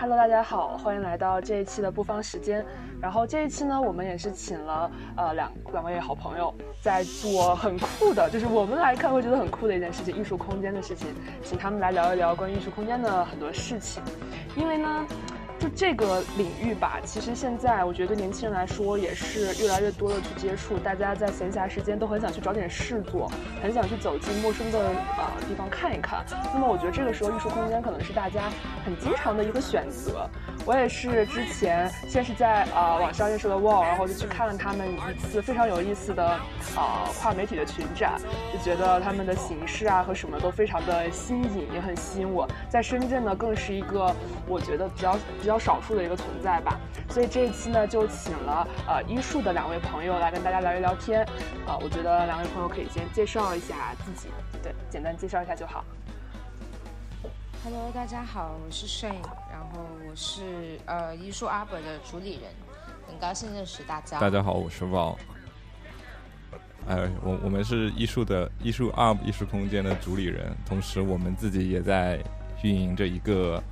Hello，大家好，欢迎来到这一期的不方时间。然后这一期呢，我们也是请了呃两两位好朋友，在做很酷的，就是我们来看会觉得很酷的一件事情——艺术空间的事情，请他们来聊一聊关于艺术空间的很多事情。因为呢。就这个领域吧，其实现在我觉得对年轻人来说也是越来越多的去接触，大家在闲暇时间都很想去找点事做，很想去走进陌生的呃地方看一看。那么我觉得这个时候艺术空间可能是大家很经常的一个选择。我也是之前先是在呃网上认识了 Wall，然后就去看了他们一次非常有意思的呃跨媒体的群展，就觉得他们的形式啊和什么都非常的新颖，也很吸引我。在深圳呢，更是一个我觉得比较比较。少数的一个存在吧，所以这一期呢就请了呃医术的两位朋友来跟大家聊一聊天，呃，我觉得两位朋友可以先介绍一下自己，对，简单介绍一下就好。Hello，大家好，我是 Shane，后我是呃艺术 Arbor 的主理人，很高兴认识大家。大家好，我是 Val，呃，我我们是艺术的艺术 Arb 艺术空间的主理人，同时我们自己也在运营着一个。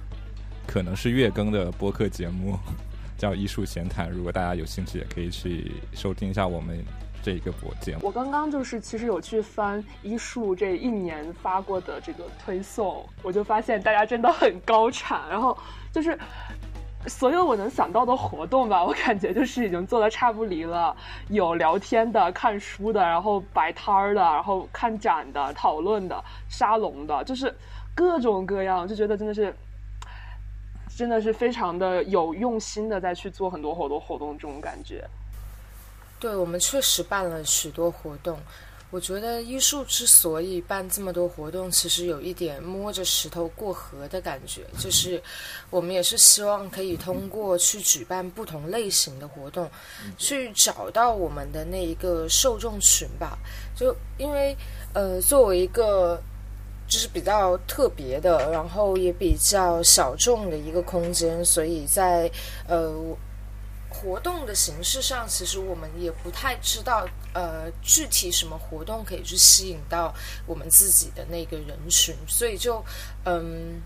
可能是月更的播客节目，叫《艺术闲谈》。如果大家有兴趣，也可以去收听一下我们这一个播节目。我刚刚就是其实有去翻艺术这一年发过的这个推送，我就发现大家真的很高产。然后就是所有我能想到的活动吧，我感觉就是已经做的差不离了。有聊天的、看书的，然后摆摊儿的，然后看展的、讨论的、沙龙的，就是各种各样，就觉得真的是。真的是非常的有用心的，在去做很多好多活动，这种感觉。对我们确实办了许多活动。我觉得艺术之所以办这么多活动，其实有一点摸着石头过河的感觉。就是我们也是希望可以通过去举办不同类型的活动，去找到我们的那一个受众群吧。就因为呃，作为一个。就是比较特别的，然后也比较小众的一个空间，所以在呃活动的形式上，其实我们也不太知道呃具体什么活动可以去吸引到我们自己的那个人群，所以就嗯，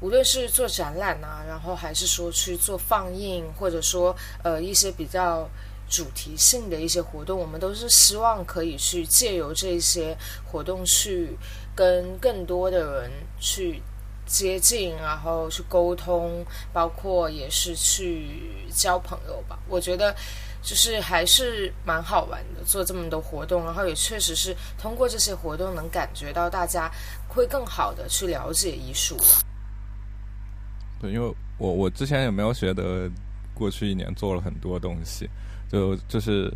无论是做展览啊，然后还是说去做放映，或者说呃一些比较主题性的一些活动，我们都是希望可以去借由这些活动去。跟更多的人去接近，然后去沟通，包括也是去交朋友吧。我觉得就是还是蛮好玩的，做这么多活动，然后也确实是通过这些活动能感觉到大家会更好的去了解艺术。对，因为我我之前也没有觉得过去一年做了很多东西，就就是。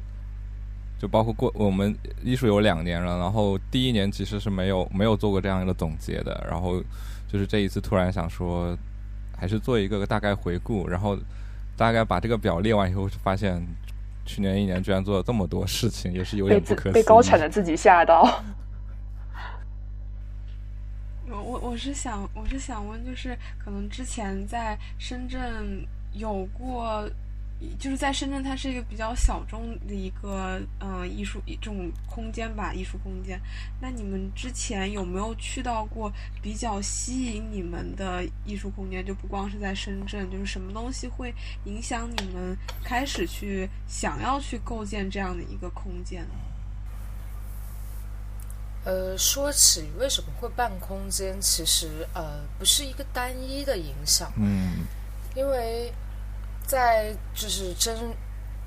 就包括过我们艺术有两年了，然后第一年其实是没有没有做过这样一个总结的，然后就是这一次突然想说，还是做一个大概回顾，然后大概把这个表列完以后，发现去年一年居然做了这么多事情，也是有点不可思议。被高产的自己吓到。我我我是想我是想问，就是可能之前在深圳有过。就是在深圳，它是一个比较小众的一个嗯艺术这种空间吧，艺术空间。那你们之前有没有去到过比较吸引你们的艺术空间？就不光是在深圳，就是什么东西会影响你们开始去想要去构建这样的一个空间？呃，说起为什么会办空间，其实呃不是一个单一的影响，嗯，因为。在就是真，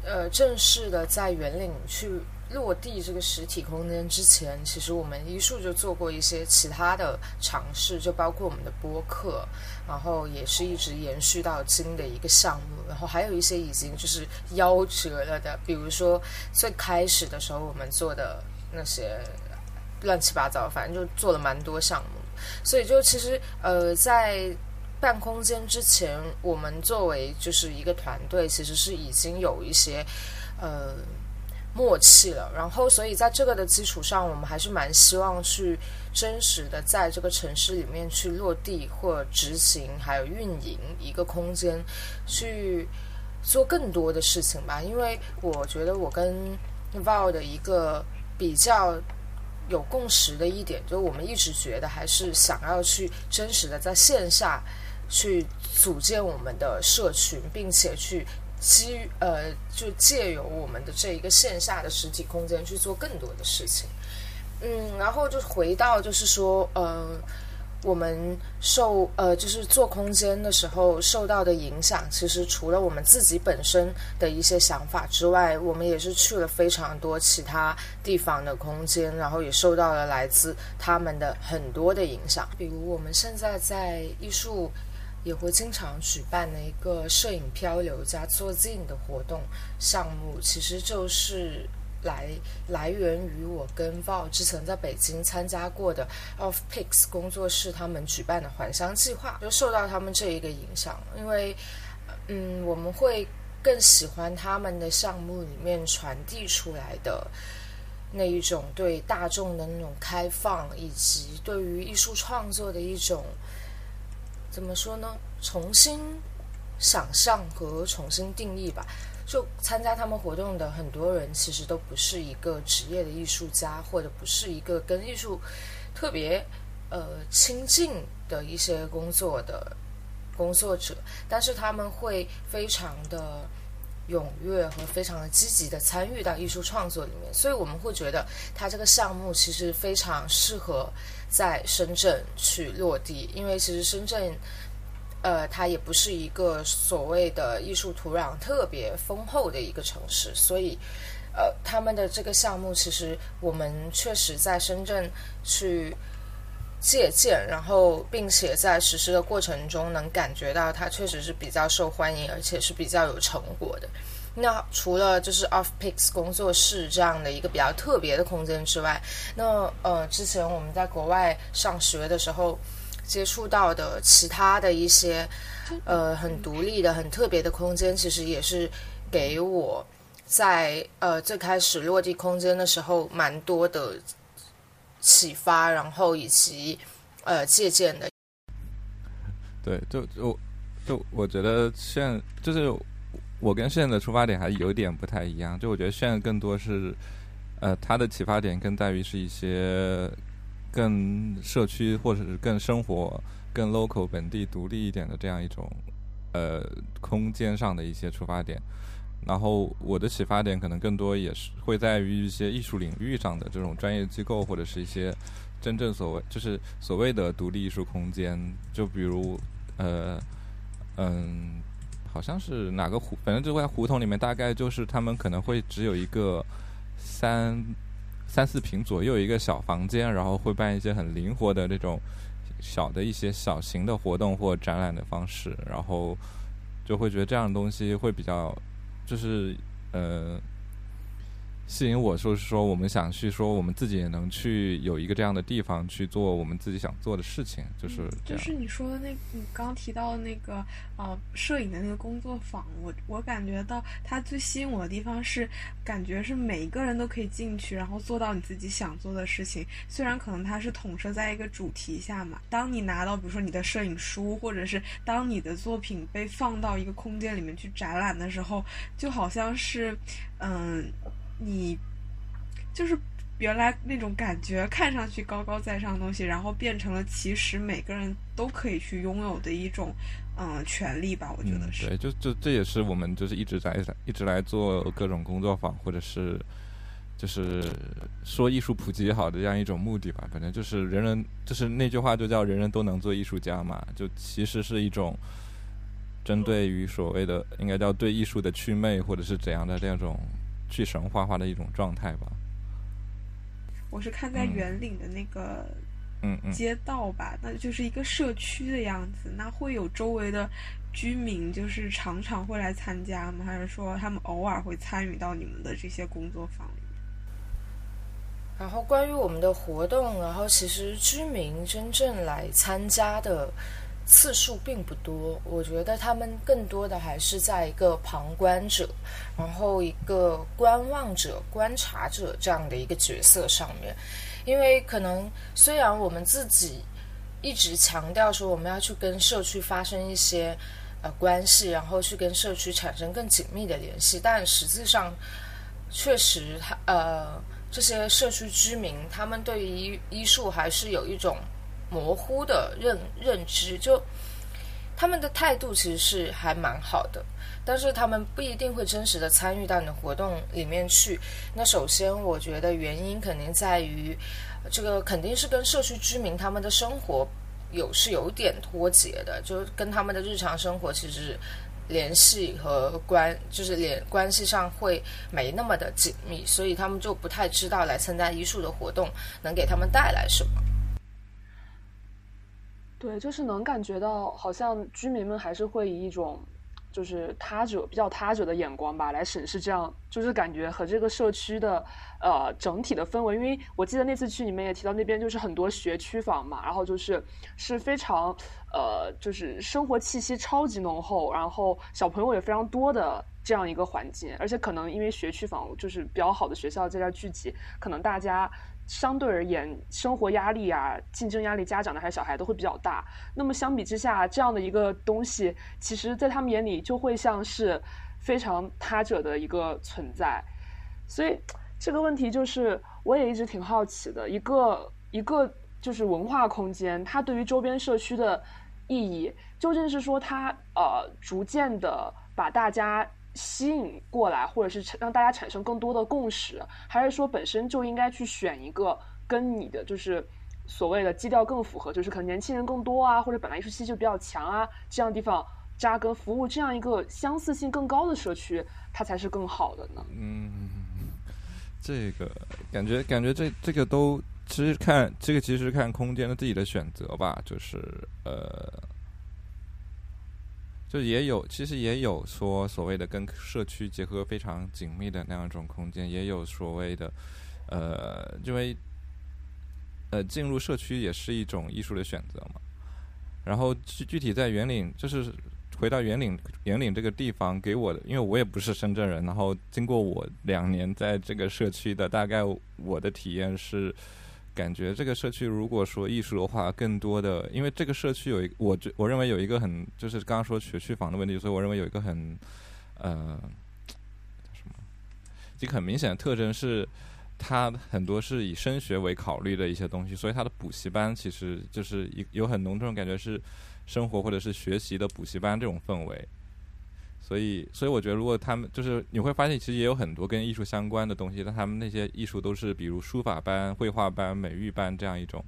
呃，正式的在园领去落地这个实体空间之前，其实我们医术就做过一些其他的尝试，就包括我们的播客，然后也是一直延续到今的一个项目，然后还有一些已经就是夭折了的，比如说最开始的时候我们做的那些乱七八糟，反正就做了蛮多项目，所以就其实呃在。办空间之前，我们作为就是一个团队，其实是已经有一些呃默契了。然后，所以在这个的基础上，我们还是蛮希望去真实的在这个城市里面去落地或执行，还有运营一个空间，去做更多的事情吧。因为我觉得我跟 Val 的一个比较有共识的一点，就是我们一直觉得还是想要去真实的在线下。去组建我们的社群，并且去基于呃，就借由我们的这一个线下的实体空间去做更多的事情。嗯，然后就回到就是说，呃，我们受呃就是做空间的时候受到的影响，其实除了我们自己本身的一些想法之外，我们也是去了非常多其他地方的空间，然后也受到了来自他们的很多的影响。比如我们现在在艺术也会经常举办的一个摄影漂流加做 z 的活动项目，其实就是。来来源于我跟 Val 之前在北京参加过的 Of Pics 工作室他们举办的还乡计划，就受到他们这一个影响，因为嗯，我们会更喜欢他们的项目里面传递出来的那一种对大众的那种开放，以及对于艺术创作的一种怎么说呢？重新想象和重新定义吧。就参加他们活动的很多人，其实都不是一个职业的艺术家，或者不是一个跟艺术特别呃亲近的一些工作的工作者，但是他们会非常的踊跃和非常的积极的参与到艺术创作里面，所以我们会觉得他这个项目其实非常适合在深圳去落地，因为其实深圳。呃，它也不是一个所谓的艺术土壤特别丰厚的一个城市，所以，呃，他们的这个项目其实我们确实在深圳去借鉴，然后并且在实施的过程中能感觉到它确实是比较受欢迎，而且是比较有成果的。那除了就是 Off Pics 工作室这样的一个比较特别的空间之外，那呃，之前我们在国外上学的时候。接触到的其他的一些，呃，很独立的、很特别的空间，其实也是给我在呃最开始落地空间的时候蛮多的启发，然后以及呃借鉴的。对，就就就我觉得现就是我跟现在的出发点还有点不太一样，就我觉得现在更多是呃他的启发点更在于是一些。更社区或者是更生活、更 local 本地独立一点的这样一种呃空间上的一些出发点，然后我的启发点可能更多也是会在于一些艺术领域上的这种专业机构或者是一些真正所谓就是所谓的独立艺术空间，就比如呃嗯，好像是哪个胡，反正就在胡同里面，大概就是他们可能会只有一个三。三四平左右一个小房间，然后会办一些很灵活的这种小的一些小型的活动或展览的方式，然后就会觉得这样的东西会比较，就是呃。吸引我说是说，我们想去说，我们自己也能去有一个这样的地方去做我们自己想做的事情，就是就是你说的那，你刚刚提到的那个呃，摄影的那个工作坊，我我感觉到它最吸引我的地方是，感觉是每一个人都可以进去，然后做到你自己想做的事情。虽然可能它是统摄在一个主题下嘛，当你拿到比如说你的摄影书，或者是当你的作品被放到一个空间里面去展览的时候，就好像是嗯。你就是原来那种感觉，看上去高高在上的东西，然后变成了其实每个人都可以去拥有的一种嗯权利吧？我觉得是。对，就就这也是我们就是一直在一直来做各种工作坊，或者是就是说艺术普及好的这样一种目的吧。反正就是人人就是那句话就叫人人都能做艺术家嘛，就其实是一种针对于所谓的应该叫对艺术的祛魅，或者是怎样的这样种。去神话化的一种状态吧。我是看在圆岭的那个嗯街道吧，那就是一个社区的样子。那会有周围的居民，就是常常会来参加吗？还是说他们偶尔会参与到你们的这些工作坊里面？然后关于我们的活动，然后其实居民真正来参加的。次数并不多，我觉得他们更多的还是在一个旁观者，然后一个观望者、观察者这样的一个角色上面。因为可能虽然我们自己一直强调说我们要去跟社区发生一些呃关系，然后去跟社区产生更紧密的联系，但实际上确实他呃这些社区居民他们对于医术还是有一种。模糊的认认知，就他们的态度其实是还蛮好的，但是他们不一定会真实的参与到你的活动里面去。那首先，我觉得原因肯定在于，这个肯定是跟社区居民他们的生活有是有点脱节的，就跟他们的日常生活其实。联系和关就是联关系上会没那么的紧密，所以他们就不太知道来参加艺术的活动能给他们带来什么。对，就是能感觉到，好像居民们还是会以一种。就是他者比较他者的眼光吧，来审视这样，就是感觉和这个社区的呃整体的氛围。因为我记得那次去，你们也提到那边就是很多学区房嘛，然后就是是非常呃，就是生活气息超级浓厚，然后小朋友也非常多的这样一个环境。而且可能因为学区房就是比较好的学校在这儿聚集，可能大家。相对而言，生活压力啊、竞争压力，家长的还是小孩都会比较大。那么相比之下，这样的一个东西，其实在他们眼里就会像是非常他者的一个存在。所以这个问题就是，我也一直挺好奇的。一个一个就是文化空间，它对于周边社区的意义，究竟是说它呃逐渐的把大家。吸引过来，或者是让大家产生更多的共识，还是说本身就应该去选一个跟你的就是所谓的基调更符合，就是可能年轻人更多啊，或者本来艺术气就比较强啊，这样地方扎根服务这样一个相似性更高的社区，它才是更好的呢？嗯，这个感觉感觉这这个都其实看这个其实看空间的自己的选择吧，就是呃。就也有，其实也有说所谓的跟社区结合非常紧密的那样一种空间，也有所谓的，呃，因为，呃，进入社区也是一种艺术的选择嘛。然后具具体在圆岭，就是回到圆岭，圆岭这个地方给我的，因为我也不是深圳人，然后经过我两年在这个社区的，大概我的体验是。感觉这个社区，如果说艺术的话，更多的，因为这个社区有一，我觉我认为有一个很，就是刚刚说学区房的问题，所以我认为有一个很，呃，什么，一个很明显的特征是，它很多是以升学为考虑的一些东西，所以它的补习班其实就是一有很浓这种感觉是生活或者是学习的补习班这种氛围。所以，所以我觉得，如果他们就是你会发现，其实也有很多跟艺术相关的东西，但他们那些艺术都是比如书法班、绘画班、美育班这样一种，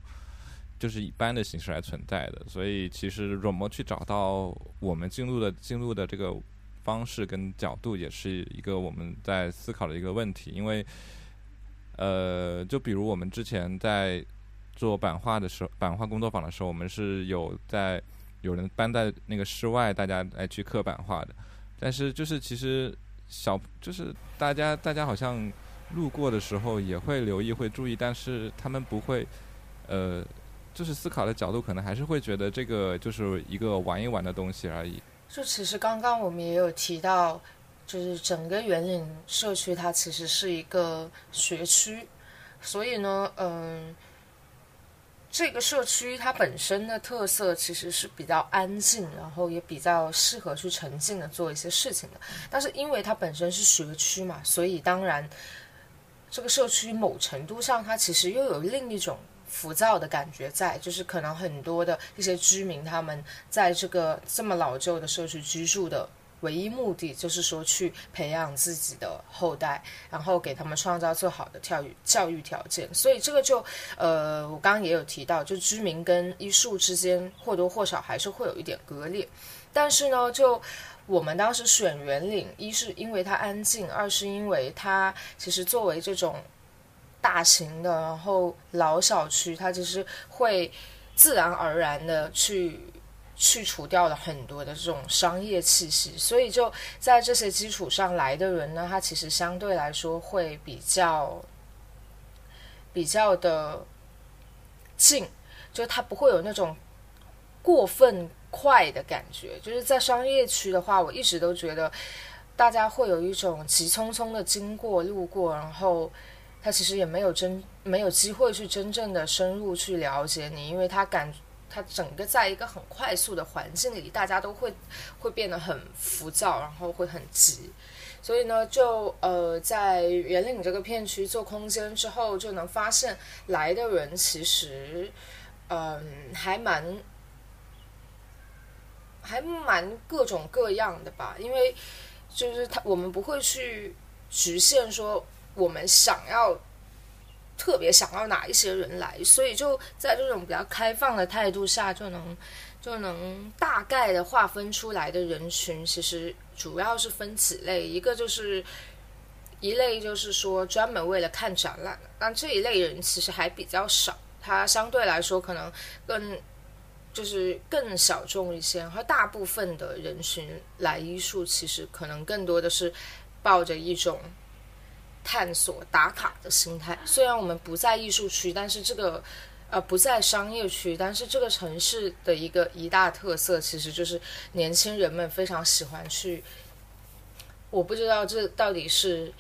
就是以班的形式来存在的。所以，其实怎么去找到我们进入的进入的这个方式跟角度，也是一个我们在思考的一个问题。因为，呃，就比如我们之前在做版画的时候，版画工作坊的时候，我们是有在有人搬在那个室外，大家来去刻版画的。但是就是其实小就是大家大家好像路过的时候也会留意会注意，但是他们不会呃就是思考的角度可能还是会觉得这个就是一个玩一玩的东西而已。就其实刚刚我们也有提到，就是整个园林社区它其实是一个学区，所以呢，嗯。这个社区它本身的特色其实是比较安静，然后也比较适合去沉浸的做一些事情的。但是因为它本身是学区嘛，所以当然这个社区某程度上它其实又有另一种浮躁的感觉在，就是可能很多的一些居民他们在这个这么老旧的社区居住的。唯一目的就是说去培养自己的后代，然后给他们创造最好的教育教育条件。所以这个就，呃，我刚刚也有提到，就居民跟医术之间或多或少还是会有一点割裂。但是呢，就我们当时选园岭，一是因为它安静，二是因为它其实作为这种大型的然后老小区，它其实会自然而然的去。去除掉了很多的这种商业气息，所以就在这些基础上来的人呢，他其实相对来说会比较比较的近，就他不会有那种过分快的感觉。就是在商业区的话，我一直都觉得大家会有一种急匆匆的经过、路过，然后他其实也没有真没有机会去真正的深入去了解你，因为他感。它整个在一个很快速的环境里，大家都会会变得很浮躁，然后会很急。所以呢，就呃，在圆岭这个片区做空间之后，就能发现来的人其实，嗯，还蛮还蛮各种各样的吧，因为就是他我们不会去局限说我们想要特别想要哪一些人来，所以就在这种比较开放的态度下，就能就能大概的划分出来的人群，其实主要是分几类，一个就是一类就是说专门为了看展览的，但这一类人其实还比较少。它相对来说可能更就是更小众一些，然后大部分的人群来艺术，其实可能更多的是抱着一种探索打卡的心态。虽然我们不在艺术区，但是这个呃不在商业区，但是这个城市的一个一大特色，其实就是年轻人们非常喜欢去。我不知道这到底是。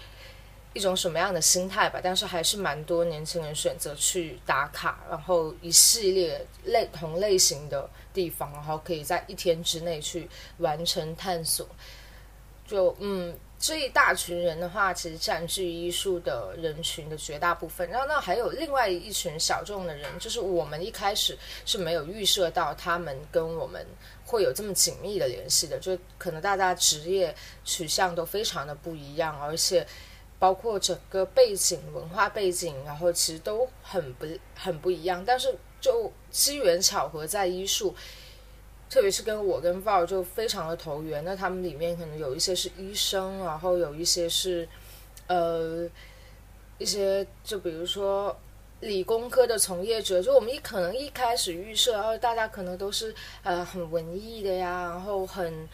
一种什么样的心态吧，但是还是蛮多年轻人选择去打卡，然后一系列类同类型的地方，然后可以在一天之内去完成探索。就嗯，这一大群人的话，其实占据艺术的人群的绝大部分。然后那还有另外一群小众的人，就是我们一开始是没有预设到他们跟我们会有这么紧密的联系的，就可能大家职业取向都非常的不一样，而且。包括整个背景、文化背景，然后其实都很不很不一样。但是就机缘巧合，在医术，特别是跟我跟 Val 就非常的投缘。那他们里面可能有一些是医生，然后有一些是呃一些就比如说理工科的从业者。就我们一可能一开始预设，然后大家可能都是呃很文艺的呀，然后很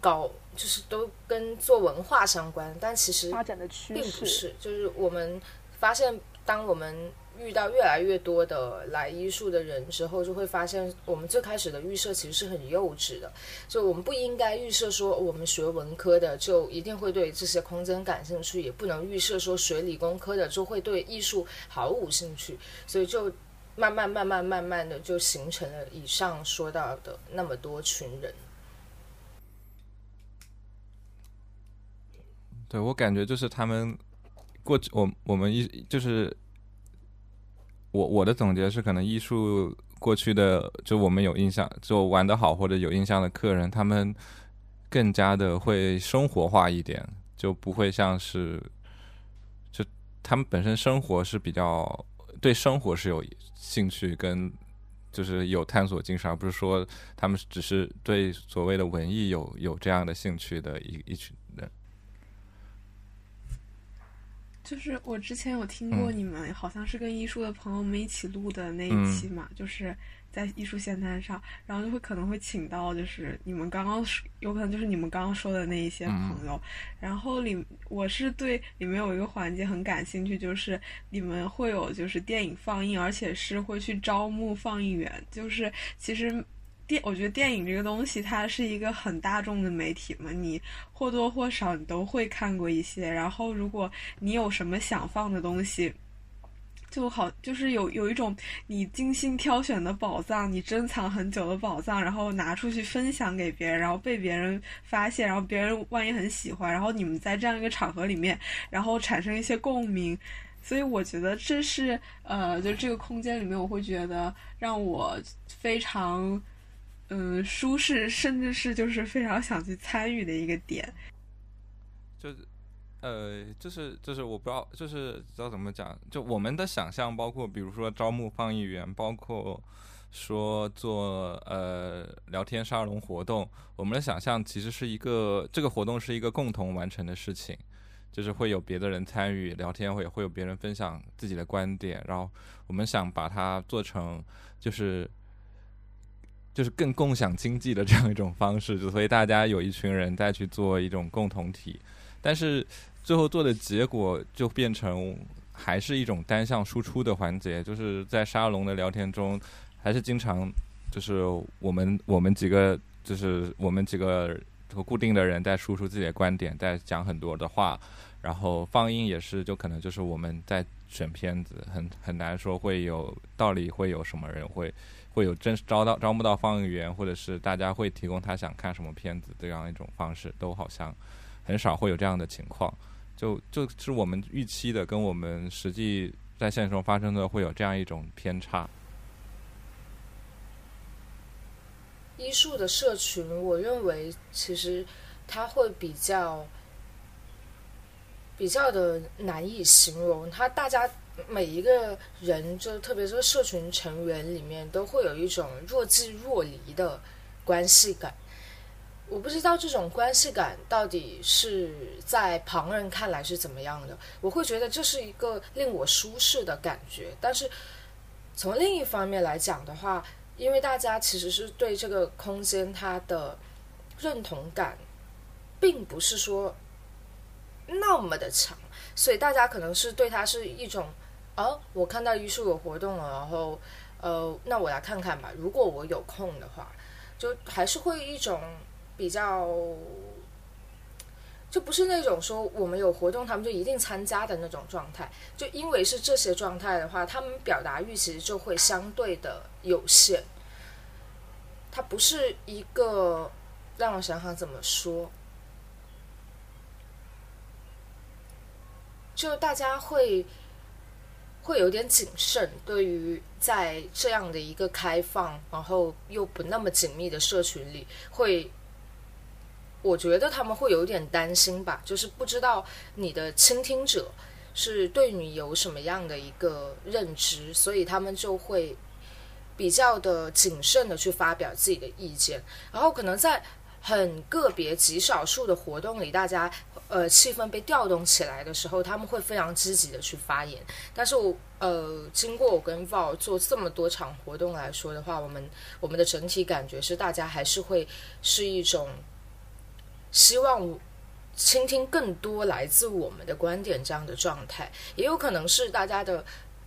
搞。就是都跟做文化相关，但其实发展的趋势并不是。就是我们发现，当我们遇到越来越多的来医术的人之后，就会发现，我们最开始的预设其实是很幼稚的。就我们不应该预设说，我们学文科的就一定会对这些空间感兴趣，也不能预设说学理工科的就会对艺术毫无兴趣。所以就慢慢慢慢慢慢的就形成了以上说到的那么多群人。对我感觉就是他们过，我我们一就是我我的总结是，可能艺术过去的就我们有印象，就玩的好或者有印象的客人，他们更加的会生活化一点，就不会像是就他们本身生活是比较对生活是有兴趣跟就是有探索精神，而不是说他们只是对所谓的文艺有有这样的兴趣的一一群。就是我之前有听过你们好像是跟艺术的朋友们一起录的那一期嘛，就是在艺术线摊上，然后就会可能会请到就是你们刚刚有可能就是你们刚刚说的那一些朋友，然后里我是对里面有一个环节很感兴趣，就是你们会有就是电影放映，而且是会去招募放映员，就是其实。电，我觉得电影这个东西，它是一个很大众的媒体嘛，你或多或少你都会看过一些。然后，如果你有什么想放的东西，就好，就是有有一种你精心挑选的宝藏，你珍藏很久的宝藏，然后拿出去分享给别人，然后被别人发现，然后别人万一很喜欢，然后你们在这样一个场合里面，然后产生一些共鸣，所以我觉得这是呃，就这个空间里面，我会觉得让我非常。嗯，舒适，甚至是就是非常想去参与的一个点，就是，呃，就是就是我不知道，就是知道怎么讲，就我们的想象，包括比如说招募放映员，包括说做呃聊天沙龙活动，我们的想象其实是一个这个活动是一个共同完成的事情，就是会有别的人参与聊天，会会有别人分享自己的观点，然后我们想把它做成就是。就是更共享经济的这样一种方式，就所以大家有一群人再去做一种共同体，但是最后做的结果就变成还是一种单向输出的环节，就是在沙龙的聊天中，还是经常就是我们我们几个就是我们几个和固定的人在输出自己的观点，在讲很多的话，然后放映也是就可能就是我们在选片子，很很难说会有道理会有什么人会。会有真招到招募到放映员，或者是大家会提供他想看什么片子这样一种方式，都好像很少会有这样的情况。就就是我们预期的，跟我们实际在现实中发生的会有这样一种偏差。艺术的社群，我认为其实它会比较比较的难以形容。它大家每一个人，就特别是社群成员里面，都会有一种若即若离的关系感。我不知道这种关系感到底是在旁人看来是怎么样的。我会觉得这是一个令我舒适的感觉，但是从另一方面来讲的话，因为大家其实是对这个空间它的认同感，并不是说那么的强，所以大家可能是对它是一种，哦，我看到艺术有活动了，然后呃，那我来看看吧。如果我有空的话，就还是会一种。比较，就不是那种说我们有活动，他们就一定参加的那种状态。就因为是这些状态的话，他们表达欲其实就会相对的有限。它不是一个让我想想怎么说，就大家会会有点谨慎，对于在这样的一个开放，然后又不那么紧密的社群里会。我觉得他们会有点担心吧，就是不知道你的倾听者是对你有什么样的一个认知，所以他们就会比较的谨慎的去发表自己的意见。然后可能在很个别极少数的活动里，大家呃气氛被调动起来的时候，他们会非常积极的去发言。但是我呃经过我跟 Val 做这么多场活动来说的话，我们我们的整体感觉是大家还是会是一种。希望倾听更多来自我们的观点，这样的状态也有可能是大家的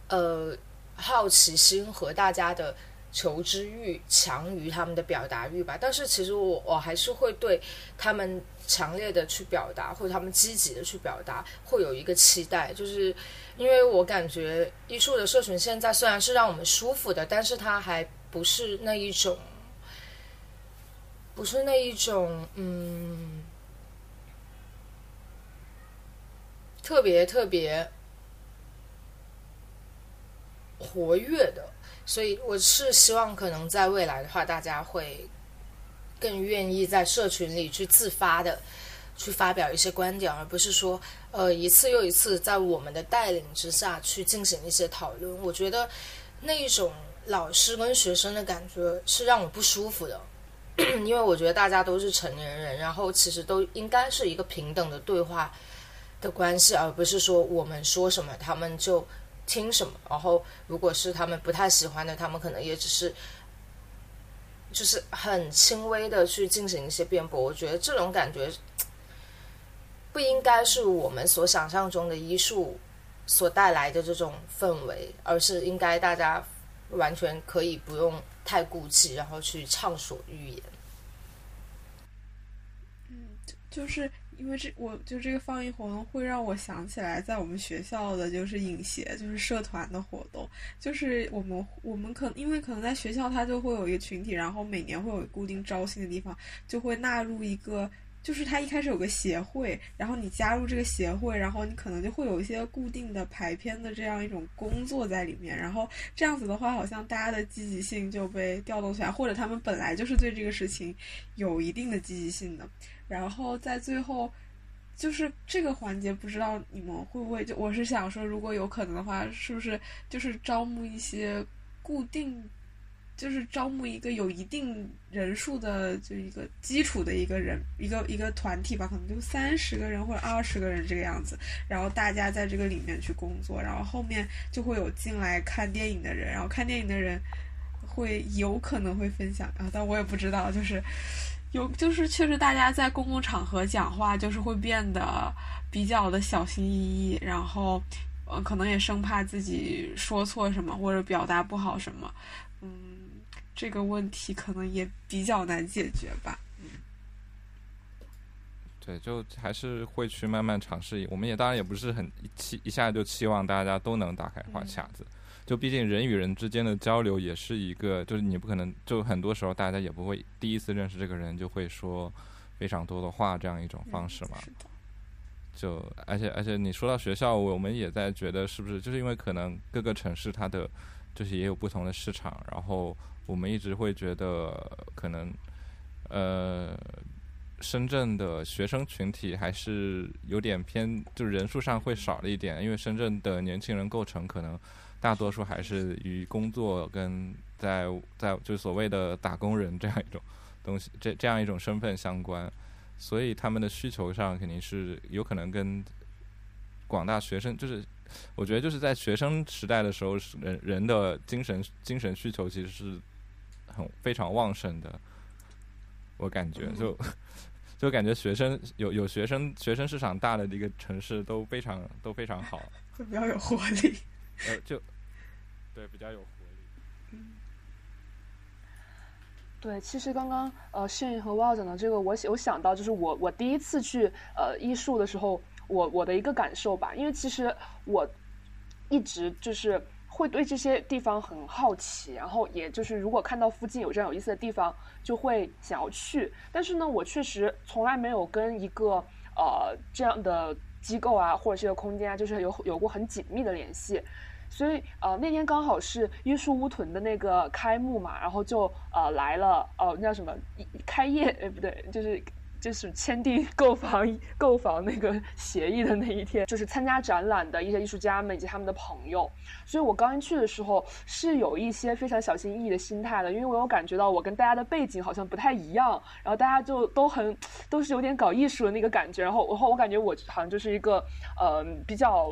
呃好奇心和大家的求知欲强于他们的表达欲吧。但是其实我我还是会对他们强烈的去表达，或者他们积极的去表达，会有一个期待，就是因为我感觉艺术的社群现在虽然是让我们舒服的，但是它还不是那一种。不是那一种，嗯，特别特别活跃的，所以我是希望可能在未来的话，大家会更愿意在社群里去自发的去发表一些观点，而不是说，呃，一次又一次在我们的带领之下去进行一些讨论。我觉得那一种老师跟学生的感觉是让我不舒服的。因为我觉得大家都是成年人，然后其实都应该是一个平等的对话的关系，而不是说我们说什么他们就听什么。然后如果是他们不太喜欢的，他们可能也只是就是很轻微的去进行一些辩驳。我觉得这种感觉不应该是我们所想象中的医术所带来的这种氛围，而是应该大家完全可以不用。太顾忌，然后去畅所欲言。嗯，就是因为这，我就这个放映活动会让我想起来，在我们学校的就是影协，就是社团的活动，就是我们我们可因为可能在学校，它就会有一个群体，然后每年会有固定招新的地方，就会纳入一个。就是他一开始有个协会，然后你加入这个协会，然后你可能就会有一些固定的排片的这样一种工作在里面，然后这样子的话，好像大家的积极性就被调动起来，或者他们本来就是对这个事情有一定的积极性的，然后在最后，就是这个环节，不知道你们会不会就我是想说，如果有可能的话，是不是就是招募一些固定。就是招募一个有一定人数的，就一个基础的一个人，一个一个团体吧，可能就三十个人或者二十个人这个样子。然后大家在这个里面去工作，然后后面就会有进来看电影的人，然后看电影的人会有可能会分享啊，但我也不知道，就是有就是确实大家在公共场合讲话就是会变得比较的小心翼翼，然后呃可能也生怕自己说错什么或者表达不好什么，这个问题可能也比较难解决吧。嗯，对，就还是会去慢慢尝试。我们也当然也不是很期一下就期望大家都能打开话匣子。就毕竟人与人之间的交流也是一个，就是你不可能就很多时候大家也不会第一次认识这个人就会说非常多的话这样一种方式嘛。就而且而且你说到学校，我们也在觉得是不是就是因为可能各个城市它的。就是也有不同的市场，然后我们一直会觉得可能呃。深圳的学生群体还是有点偏，就是人数上会少了一点，因为深圳的年轻人构成可能大多数还是与工作跟在在就所谓的打工人这样一种东西，这这样一种身份相关，所以他们的需求上肯定是有可能跟广大学生，就是我觉得就是在学生时代的时候，人人的精神精神需求其实是很非常旺盛的，我感觉就。就感觉学生有有学生学生市场大的一个城市都非常都非常好，会比较有活力。呃，就 对比较有活力。嗯，对，其实刚刚呃，炫和汪讲的这个，我有想到，就是我我第一次去呃艺术的时候，我我的一个感受吧，因为其实我一直就是。会对这些地方很好奇，然后也就是如果看到附近有这样有意思的地方，就会想要去。但是呢，我确实从来没有跟一个呃这样的机构啊，或者是一个空间啊，就是有有过很紧密的联系。所以呃那天刚好是约束乌屯的那个开幕嘛，然后就呃来了哦，那叫什么开业？哎，不对，就是。就是签订购房 购房那个协议的那一天，就是参加展览的一些艺术家们以及他们的朋友。所以我刚去的时候是有一些非常小心翼翼的心态的，因为我有感觉到我跟大家的背景好像不太一样，然后大家就都很都是有点搞艺术的那个感觉，然后然后我感觉我好像就是一个呃比较。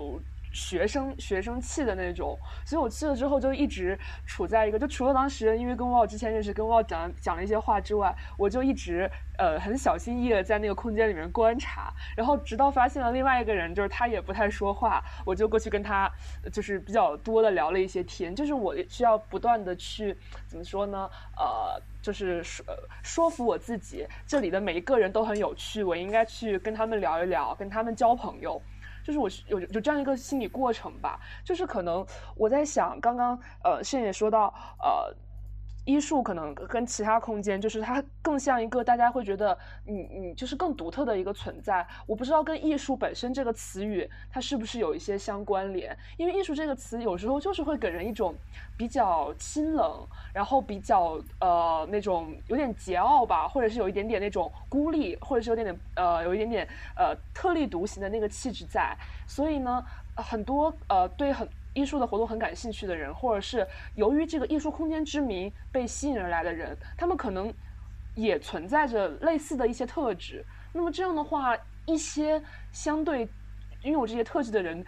学生学生气的那种，所以我去了之后就一直处在一个，就除了当时因为跟沃之前认识，跟沃讲讲了一些话之外，我就一直呃很小心翼翼的在那个空间里面观察，然后直到发现了另外一个人，就是他也不太说话，我就过去跟他就是比较多的聊了一些天，就是我需要不断的去怎么说呢？呃，就是说说服我自己，这里的每一个人都很有趣，我应该去跟他们聊一聊，跟他们交朋友。就是我有有这样一个心理过程吧，就是可能我在想，刚刚呃，现也说到呃。艺术可能跟其他空间，就是它更像一个大家会觉得，你你就是更独特的一个存在。我不知道跟艺术本身这个词语，它是不是有一些相关联？因为艺术这个词有时候就是会给人一种比较清冷，然后比较呃那种有点桀骜吧，或者是有一点点那种孤立，或者是有点点呃有一点点呃特立独行的那个气质在。所以呢，很多呃对很。艺术的活动很感兴趣的人，或者是由于这个艺术空间之名被吸引而来的人，他们可能也存在着类似的一些特质。那么这样的话，一些相对拥有这些特质的人。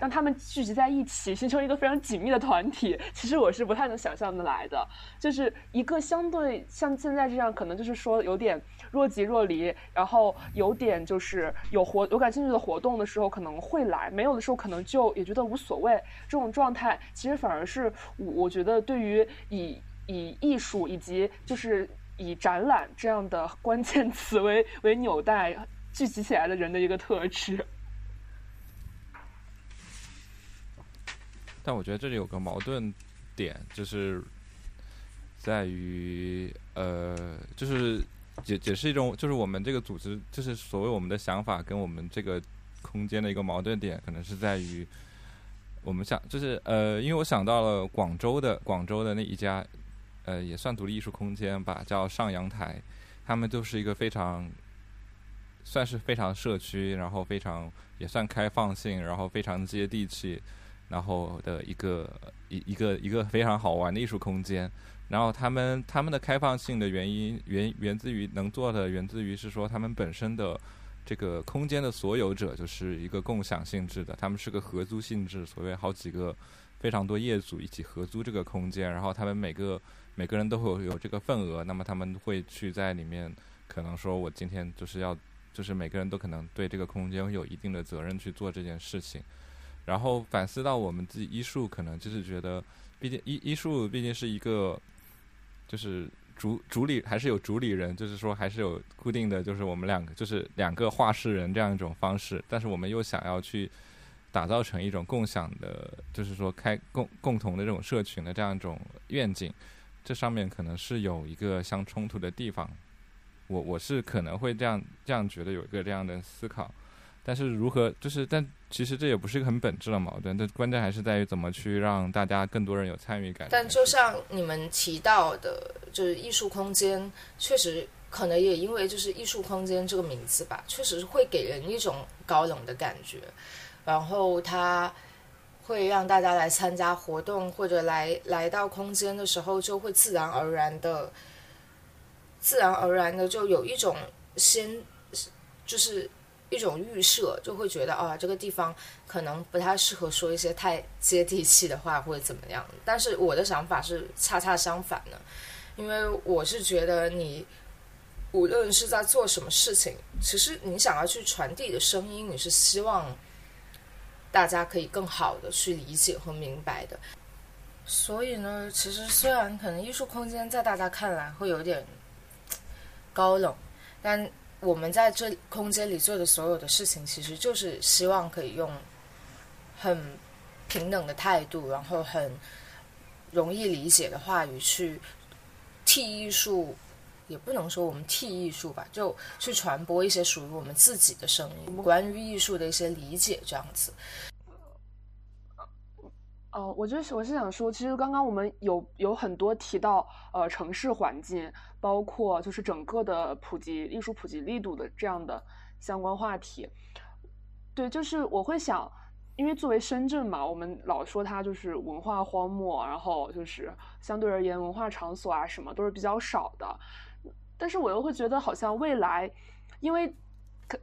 让他们聚集在一起，形成一个非常紧密的团体，其实我是不太能想象的来的。就是一个相对像现在这样，可能就是说有点若即若离，然后有点就是有活有感兴趣的活动的时候可能会来，没有的时候可能就也觉得无所谓。这种状态其实反而是我我觉得对于以以艺术以及就是以展览这样的关键词为为纽带聚集起来的人的一个特质。但我觉得这里有个矛盾点，就是在于呃，就是解解释一种，就是我们这个组织，就是所谓我们的想法跟我们这个空间的一个矛盾点，可能是在于我们想，就是呃，因为我想到了广州的广州的那一家呃，也算独立艺术空间吧，叫上阳台，他们就是一个非常算是非常社区，然后非常也算开放性，然后非常接地气。然后的一个一一个一个非常好玩的艺术空间，然后他们他们的开放性的原因源源自于能做的源自于是说他们本身的这个空间的所有者就是一个共享性质的，他们是个合租性质，所谓好几个非常多业主一起合租这个空间，然后他们每个每个人都会有有这个份额，那么他们会去在里面可能说我今天就是要就是每个人都可能对这个空间有一定的责任去做这件事情。然后反思到我们自己医术，可能就是觉得，毕竟医医术毕竟是一个，就是主主理还是有主理人，就是说还是有固定的，就是我们两个就是两个画室人这样一种方式。但是我们又想要去打造成一种共享的，就是说开共共同的这种社群的这样一种愿景，这上面可能是有一个相冲突的地方。我我是可能会这样这样觉得有一个这样的思考。但是如何就是，但其实这也不是一个很本质的矛盾，但关键还是在于怎么去让大家更多人有参与感。但就像你们提到的，就是艺术空间，确实可能也因为就是艺术空间这个名字吧，确实会给人一种高冷的感觉，然后它会让大家来参加活动或者来来到空间的时候，就会自然而然的、自然而然的就有一种先就是。一种预设，就会觉得啊，这个地方可能不太适合说一些太接地气的话，或者怎么样。但是我的想法是恰恰相反的，因为我是觉得你无论是在做什么事情，其实你想要去传递的声音，你是希望大家可以更好的去理解和明白的。所以呢，其实虽然可能艺术空间在大家看来会有点高冷，但。我们在这空间里做的所有的事情，其实就是希望可以用很平等的态度，然后很容易理解的话语去替艺术，也不能说我们替艺术吧，就去传播一些属于我们自己的声音，关于艺术的一些理解，这样子。哦，我就是我是想说，其实刚刚我们有有很多提到呃城市环境，包括就是整个的普及艺术普及力度的这样的相关话题。对，就是我会想，因为作为深圳嘛，我们老说它就是文化荒漠，然后就是相对而言文化场所啊什么都是比较少的。但是我又会觉得好像未来，因为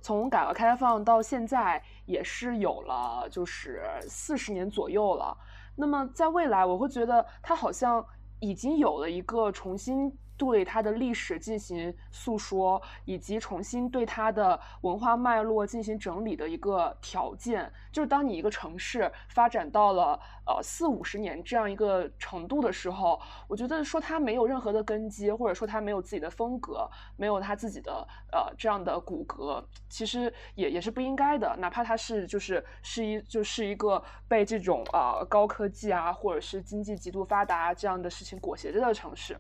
从改革开放到现在也是有了就是四十年左右了。那么，在未来，我会觉得它好像已经有了一个重新。对它的历史进行诉说，以及重新对它的文化脉络进行整理的一个条件，就是当你一个城市发展到了呃四五十年这样一个程度的时候，我觉得说它没有任何的根基，或者说它没有自己的风格，没有它自己的呃这样的骨骼，其实也也是不应该的。哪怕它是就是是一就是一个被这种呃高科技啊，或者是经济极度发达这样的事情裹挟着的城市。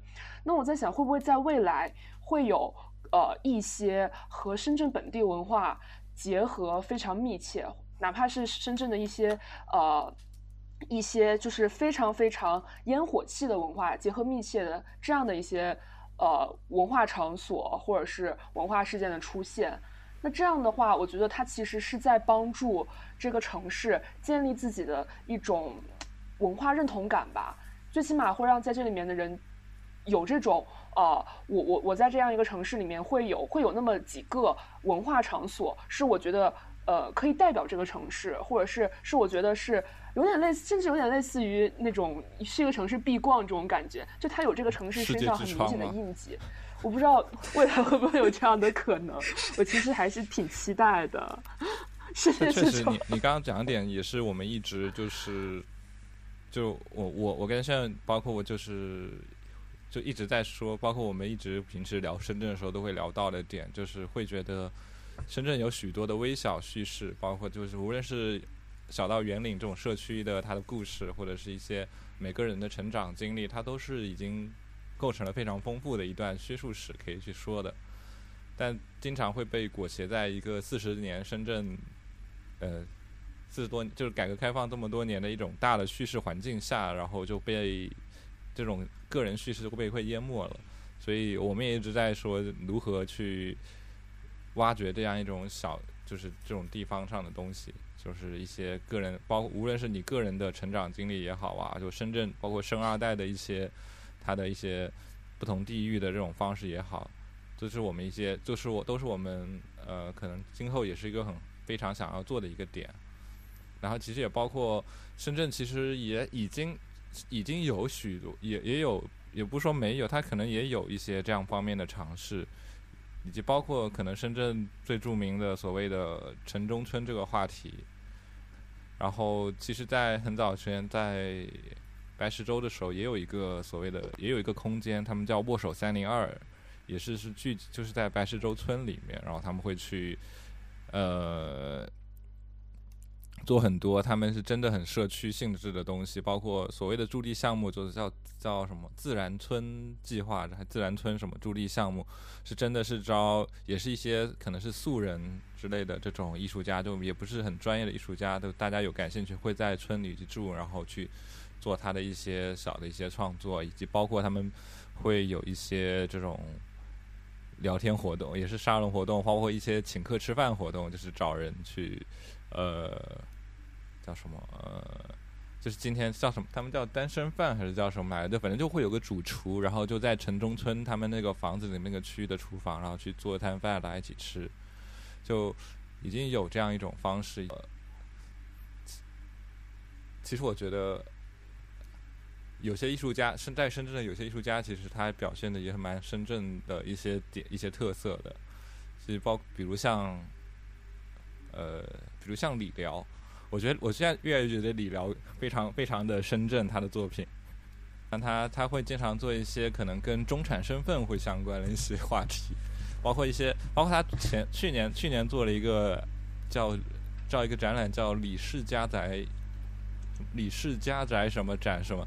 那我在想，会不会在未来会有呃一些和深圳本地文化结合非常密切，哪怕是深圳的一些呃一些就是非常非常烟火气的文化结合密切的这样的一些呃文化场所或者是文化事件的出现？那这样的话，我觉得它其实是在帮助这个城市建立自己的一种文化认同感吧，最起码会让在这里面的人。有这种呃，我我我在这样一个城市里面会有会有那么几个文化场所，是我觉得呃可以代表这个城市，或者是是我觉得是有点类似，甚至有点类似于那种是一个城市必逛这种感觉，就它有这个城市身上很明显的印记。我不知道未来会不会有这样的可能，我其实还是挺期待的。是确实，你你刚刚讲的点也是我们一直就是，就我我我跟现在包括我就是。就一直在说，包括我们一直平时聊深圳的时候都会聊到的点，就是会觉得深圳有许多的微小叙事，包括就是无论是小到圆岭这种社区的它的故事，或者是一些每个人的成长经历，它都是已经构成了非常丰富的一段叙述史可以去说的。但经常会被裹挟在一个四十年深圳，呃，四十多就是改革开放这么多年的一种大的叙事环境下，然后就被。这种个人叙事都被会淹没了，所以我们也一直在说如何去挖掘这样一种小，就是这种地方上的东西，就是一些个人，包括无论是你个人的成长经历也好啊，就深圳包括生二代的一些他的一些不同地域的这种方式也好，这是我们一些，就是我都是我们呃，可能今后也是一个很非常想要做的一个点。然后其实也包括深圳，其实也已经。已经有许多，也也有，也不说没有，他可能也有一些这样方面的尝试，以及包括可能深圳最著名的所谓的城中村这个话题。然后，其实，在很早前，在白石洲的时候，也有一个所谓的，也有一个空间，他们叫握手三零二，也是是聚，就是在白石洲村里面，然后他们会去，呃。做很多，他们是真的很社区性质的东西，包括所谓的助力项目，就是叫叫什么自然村计划，还自然村什么助力项目，是真的是招，也是一些可能是素人之类的这种艺术家，就也不是很专业的艺术家，都大家有感兴趣会在村里去住，然后去做他的一些小的一些创作，以及包括他们会有一些这种聊天活动，也是沙龙活动，包括一些请客吃饭活动，就是找人去呃。叫什么？呃，就是今天叫什么？他们叫单身饭还是叫什么来着？反正就会有个主厨，然后就在城中村他们那个房子里那个区域的厨房，然后去做一摊饭，大家一起吃，就已经有这样一种方式。其实我觉得，有些艺术家身在深圳的，有些艺术家其实他表现的也是蛮深圳的一些点、一些特色的。其实包比如像，呃，比如像李辽。我觉得我现在越来越觉得李辽非常非常的深圳，他的作品，但他他会经常做一些可能跟中产身份会相关的一些话题，包括一些，包括他前去年去年做了一个叫叫一个展览叫李氏家宅，李氏家宅什么展什么，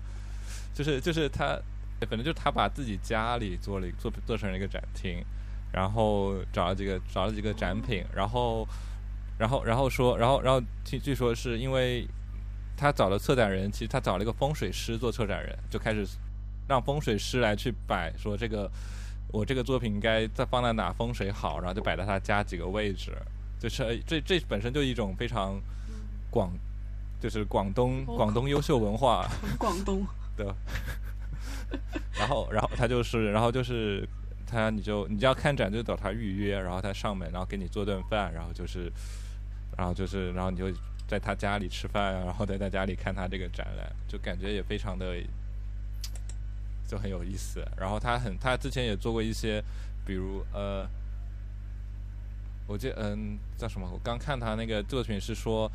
就是就是他反正就是他把自己家里做了一做做成了一个展厅，然后找了几个找了几个展品，然后。然后，然后说，然后，然后听，据说是因为他找了策展人，其实他找了一个风水师做策展人，就开始让风水师来去摆，说这个我这个作品应该再放在哪风水好，然后就摆在他家几个位置，就是这这本身就一种非常广，就是广东广东。优秀文化，广东。对，然后，然后他就是，然后就是。他，你就你就要看展就找他预约，然后他上门，然后给你做顿饭，然后就是，然后就是，然后你就在他家里吃饭，然后在他家里看他这个展览，就感觉也非常的，就很有意思。然后他很，他之前也做过一些，比如呃，我记嗯叫什么？我刚看他那个作品是说。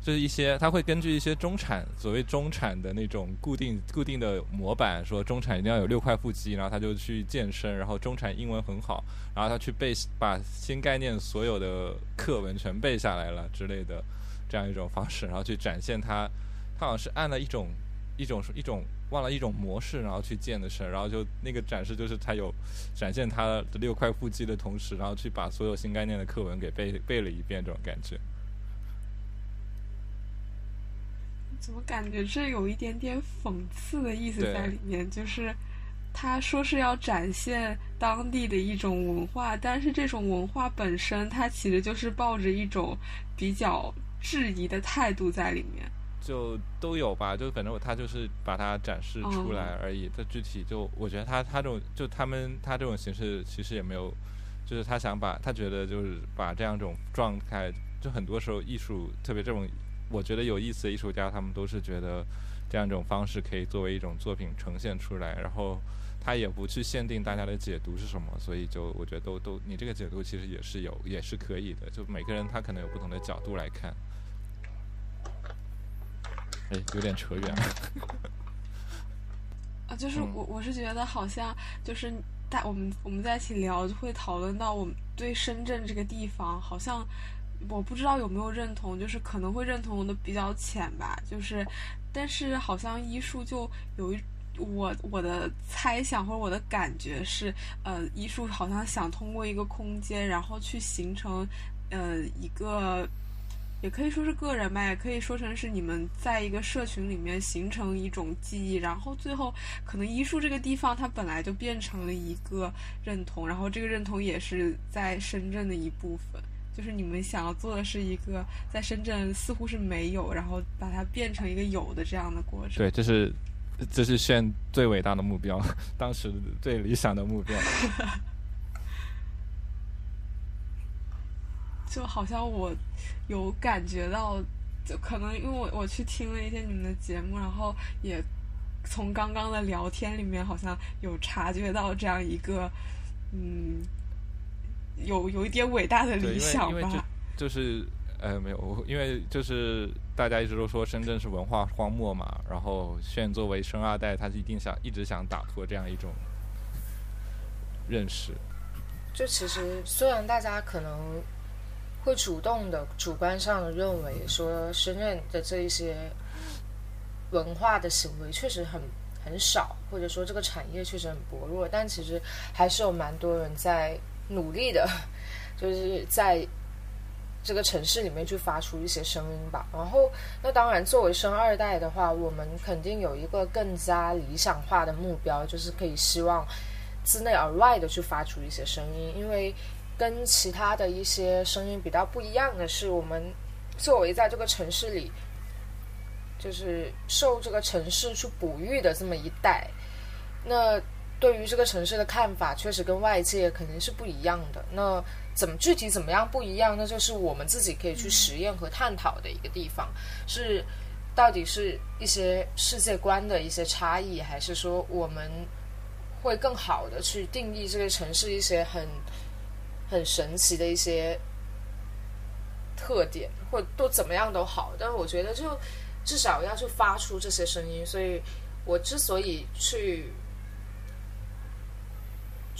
就是一些，他会根据一些中产，所谓中产的那种固定固定的模板，说中产一定要有六块腹肌，然后他就去健身，然后中产英文很好，然后他去背把新概念所有的课文全背下来了之类的这样一种方式，然后去展现他，他好像是按了一种一种一种忘了一种模式，然后去健的身，然后就那个展示就是他有展现他的六块腹肌的同时，然后去把所有新概念的课文给背背了一遍，这种感觉。怎么感觉这有一点点讽刺的意思在里面？就是他说是要展现当地的一种文化，但是这种文化本身，它其实就是抱着一种比较质疑的态度在里面。就都有吧，就反正他就是把它展示出来而已。这具体就我觉得他他这种就他们他这种形式其实也没有，就是他想把他觉得就是把这样一种状态，就很多时候艺术特别这种。我觉得有意思的艺术家，他们都是觉得这样一种方式可以作为一种作品呈现出来，然后他也不去限定大家的解读是什么，所以就我觉得都都你这个解读其实也是有也是可以的，就每个人他可能有不同的角度来看。哎，有点扯远了。啊，就是我我是觉得好像就是大我们我们在一起聊就会讨论到我们对深圳这个地方好像。我不知道有没有认同，就是可能会认同的比较浅吧。就是，但是好像医术就有一我我的猜想或者我的感觉是，呃，医术好像想通过一个空间，然后去形成，呃，一个也可以说是个人吧，也可以说成是你们在一个社群里面形成一种记忆，然后最后可能医术这个地方它本来就变成了一个认同，然后这个认同也是在深圳的一部分。就是你们想要做的是一个在深圳似乎是没有，然后把它变成一个有的这样的过程。对，这是这是炫最伟大的目标，当时最理想的目标。就好像我有感觉到，就可能因为我我去听了一些你们的节目，然后也从刚刚的聊天里面好像有察觉到这样一个嗯。有有一点伟大的理想吧，就是呃没有，因为就是大家一直都说深圳是文化荒漠嘛，然后炫作为生二代，他是一定想一直想打破这样一种认识。就其实虽然大家可能。会主动的、主观上的认为说，深圳的这一些文化的行为确实很很少，或者说这个产业确实很薄弱，但其实还是有蛮多人在努力的，就是在这个城市里面去发出一些声音吧。然后，那当然，作为生二代的话，我们肯定有一个更加理想化的目标，就是可以希望自内而外的去发出一些声音，因为。跟其他的一些声音比较不一样的是，我们作为在这个城市里，就是受这个城市去哺育的这么一代，那对于这个城市的看法，确实跟外界肯定是不一样的。那怎么具体怎么样不一样？那就是我们自己可以去实验和探讨的一个地方，是到底是一些世界观的一些差异，还是说我们会更好的去定义这个城市一些很。很神奇的一些特点，或都怎么样都好，但是我觉得就至少要去发出这些声音，所以我之所以去。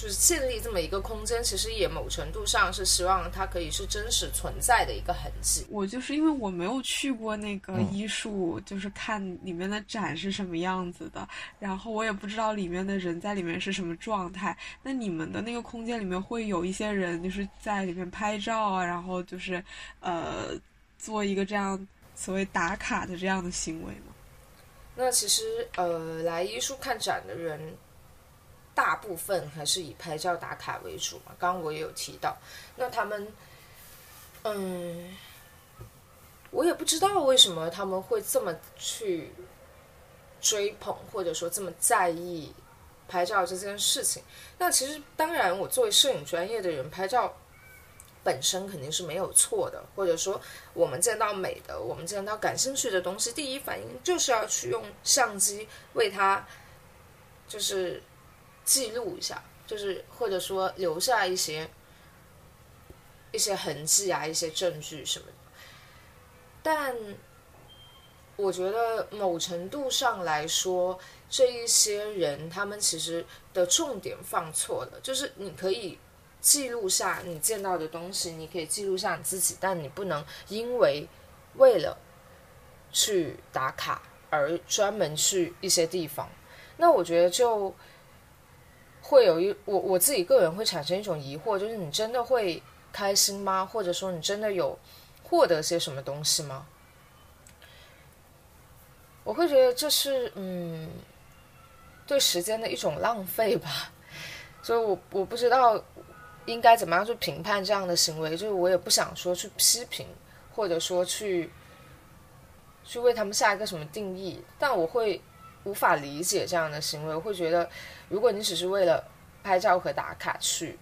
就是建立这么一个空间，其实也某程度上是希望它可以是真实存在的一个痕迹。我就是因为我没有去过那个医术，就是看里面的展是什么样子的，然后我也不知道里面的人在里面是什么状态。那你们的那个空间里面会有一些人就是在里面拍照啊，然后就是呃做一个这样所谓打卡的这样的行为吗？那其实呃来医术看展的人。大部分还是以拍照打卡为主嘛，刚刚我也有提到，那他们，嗯，我也不知道为什么他们会这么去追捧，或者说这么在意拍照这件事情。那其实当然，我作为摄影专业的人，拍照本身肯定是没有错的，或者说我们见到美的，我们见到感兴趣的东西，第一反应就是要去用相机为它，就是。记录一下，就是或者说留下一些一些痕迹啊，一些证据什么的。但我觉得某程度上来说，这一些人他们其实的重点放错了。就是你可以记录下你见到的东西，你可以记录下你自己，但你不能因为为了去打卡而专门去一些地方。那我觉得就。会有一我我自己个人会产生一种疑惑，就是你真的会开心吗？或者说你真的有获得些什么东西吗？我会觉得这是嗯，对时间的一种浪费吧。所以我我不知道应该怎么样去评判这样的行为，就是我也不想说去批评，或者说去去为他们下一个什么定义，但我会。无法理解这样的行为，会觉得，如果你只是为了拍照和打卡去，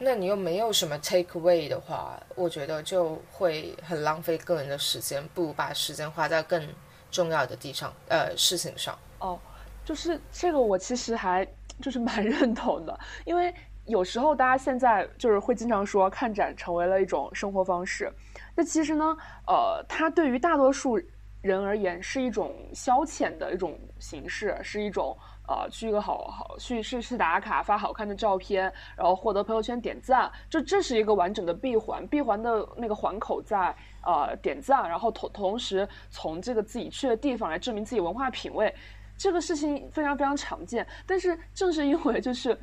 那你又没有什么 take away 的话，我觉得就会很浪费个人的时间，不如把时间花在更重要的地上，呃，事情上。哦，就是这个，我其实还就是蛮认同的，因为有时候大家现在就是会经常说看展成为了一种生活方式，那其实呢，呃，它对于大多数。人而言是一种消遣的一种形式，是一种呃去一个好好去去去打卡发好看的照片，然后获得朋友圈点赞，就这是一个完整的闭环，闭环的那个环口在呃点赞，然后同同时从这个自己去的地方来证明自己文化品味，这个事情非常非常常见，但是正是因为就是。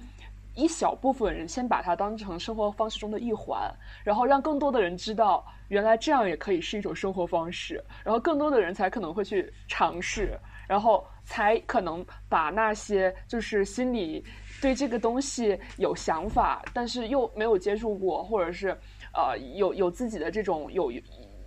一小部分人先把它当成生活方式中的一环，然后让更多的人知道，原来这样也可以是一种生活方式，然后更多的人才可能会去尝试，然后才可能把那些就是心里对这个东西有想法，但是又没有接触过，或者是呃有有自己的这种有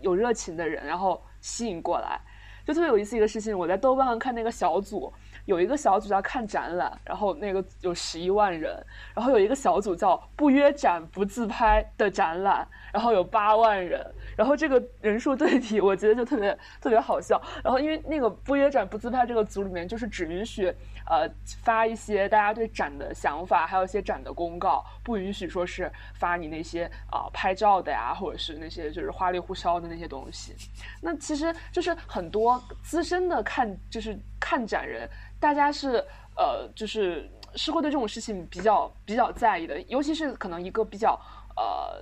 有热情的人，然后吸引过来。就特别有意思一个事情，我在豆瓣上看那个小组。有一个小组叫看展览，然后那个有十一万人，然后有一个小组叫不约展不自拍的展览，然后有八万人，然后这个人数对比，我觉得就特别特别好笑。然后因为那个不约展不自拍这个组里面，就是只允许呃发一些大家对展的想法，还有一些展的公告，不允许说是发你那些啊拍照的呀，或者是那些就是花里胡哨的那些东西。那其实就是很多资深的看就是看展人。大家是呃，就是是会对这种事情比较比较在意的，尤其是可能一个比较呃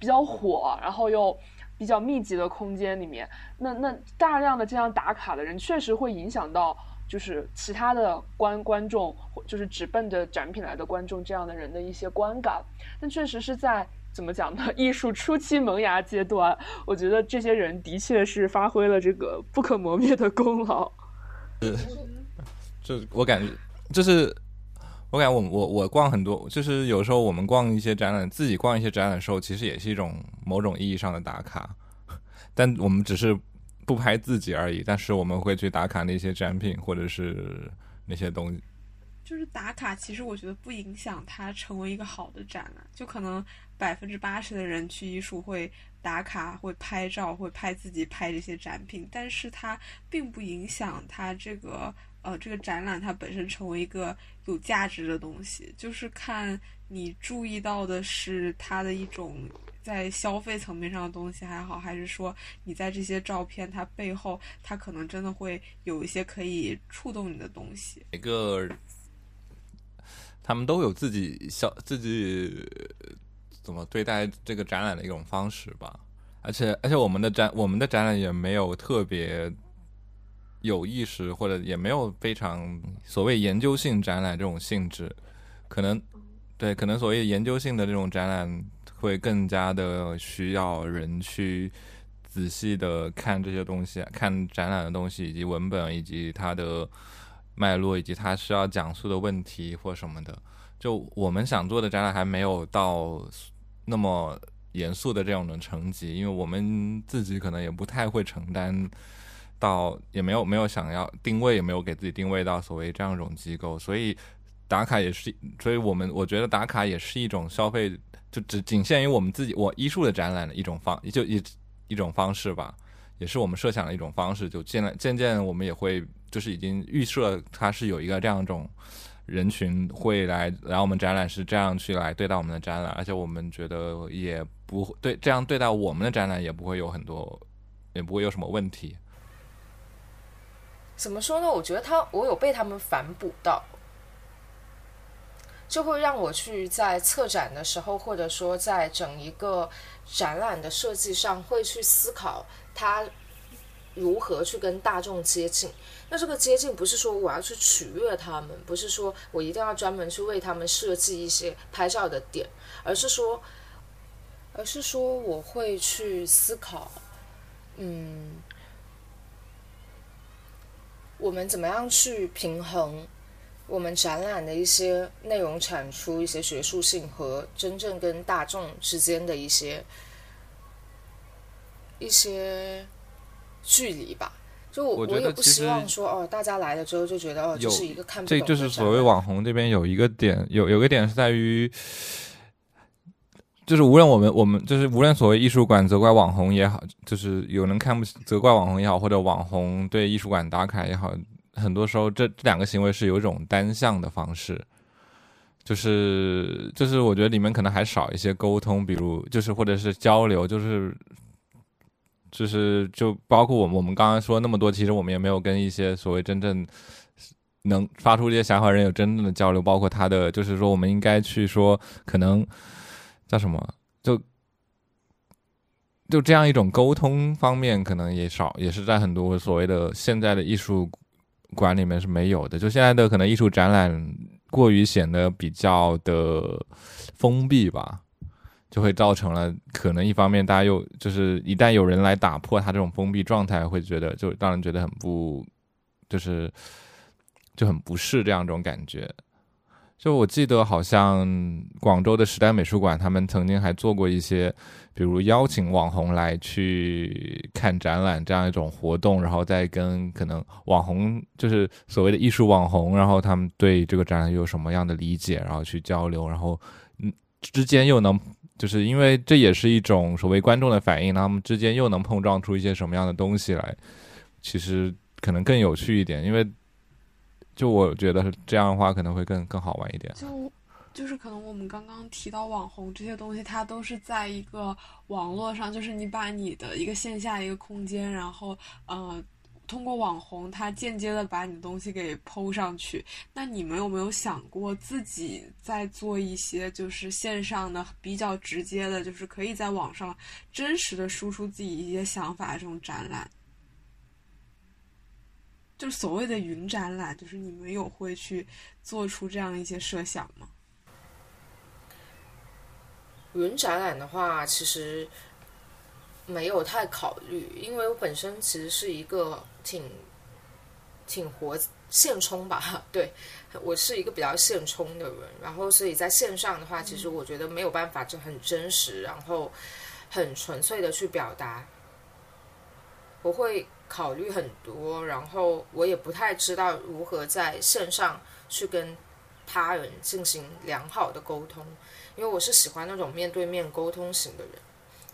比较火，然后又比较密集的空间里面，那那大量的这样打卡的人，确实会影响到就是其他的观观众，就是只奔着展品来的观众这样的人的一些观感。但确实是在怎么讲呢？艺术初期萌芽阶段，我觉得这些人的确是发挥了这个不可磨灭的功劳。是，就我感觉就是。我感觉我我我逛很多，就是有时候我们逛一些展览，自己逛一些展览的时候，其实也是一种某种意义上的打卡，但我们只是不拍自己而已。但是我们会去打卡那些展品或者是那些东西。就是打卡，其实我觉得不影响它成为一个好的展览。就可能百分之八十的人去艺术会打卡、会拍照、会拍自己拍这些展品，但是它并不影响它这个。呃，这个展览它本身成为一个有价值的东西，就是看你注意到的是它的一种在消费层面上的东西还好，还是说你在这些照片它背后，它可能真的会有一些可以触动你的东西。每个他们都有自己消自己怎么对待这个展览的一种方式吧，而且而且我们的展我们的展览也没有特别。有意识或者也没有非常所谓研究性展览这种性质，可能对可能所谓研究性的这种展览会更加的需要人去仔细的看这些东西，看展览的东西以及文本以及它的脉络以及它需要讲述的问题或什么的。就我们想做的展览还没有到那么严肃的这种的层级，因为我们自己可能也不太会承担。到也没有没有想要定位，也没有给自己定位到所谓这样一种机构，所以打卡也是，所以我们我觉得打卡也是一种消费，就只仅限于我们自己我艺术的展览的一种方，就一一种方式吧，也是我们设想的一种方式。就渐渐渐，我们也会就是已经预设它是有一个这样一种人群会来来我们展览，是这样去来对待我们的展览，而且我们觉得也不会对这样对待我们的展览也不会有很多，也不会有什么问题。怎么说呢？我觉得他，我有被他们反哺到，就会让我去在策展的时候，或者说在整一个展览的设计上，会去思考他如何去跟大众接近。那这个接近不是说我要去取悦他们，不是说我一定要专门去为他们设计一些拍照的点，而是说，而是说我会去思考，嗯。我们怎么样去平衡我们展览的一些内容产出、一些学术性和真正跟大众之间的一些一些距离吧？就我我也不希望说哦，大家来了之后就觉得哦，这是一个看不懂。这就是所谓网红这边有一个点，有有个点是在于。就是无论我们我们就是无论所谓艺术馆责怪网红也好，就是有人看不起责怪网红也好，或者网红对艺术馆打卡也好，很多时候这这两个行为是有一种单向的方式，就是就是我觉得里面可能还少一些沟通，比如就是或者是交流，就是就是就包括我们我们刚刚说那么多，其实我们也没有跟一些所谓真正能发出这些想法人有真正的交流，包括他的就是说我们应该去说可能。叫什么？就就这样一种沟通方面，可能也少，也是在很多所谓的现在的艺术馆里面是没有的。就现在的可能艺术展览过于显得比较的封闭吧，就会造成了可能一方面大家又就是一旦有人来打破他这种封闭状态，会觉得就让人觉得很不，就是就很不适这样一种感觉。就我记得，好像广州的时代美术馆，他们曾经还做过一些，比如邀请网红来去看展览这样一种活动，然后再跟可能网红，就是所谓的艺术网红，然后他们对这个展览有什么样的理解，然后去交流，然后嗯之间又能，就是因为这也是一种所谓观众的反应，他们之间又能碰撞出一些什么样的东西来，其实可能更有趣一点，因为。就我觉得这样的话，可能会更更好玩一点。就是可能我们刚刚提到网红这些东西，它都是在一个网络上，就是你把你的一个线下一个空间，然后呃通过网红，他间接的把你的东西给抛上去。那你们有没有想过自己在做一些就是线上的比较直接的，就是可以在网上真实的输出自己一些想法这种展览？就是所谓的云展览，就是你们有会去做出这样一些设想吗？云展览的话，其实没有太考虑，因为我本身其实是一个挺挺活现充吧，对我是一个比较现充的人，然后所以在线上的话，其实我觉得没有办法就很真实，然后很纯粹的去表达，我会考虑很多，然后我也不太知道如何在线上去跟他人进行良好的沟通。因为我是喜欢那种面对面沟通型的人，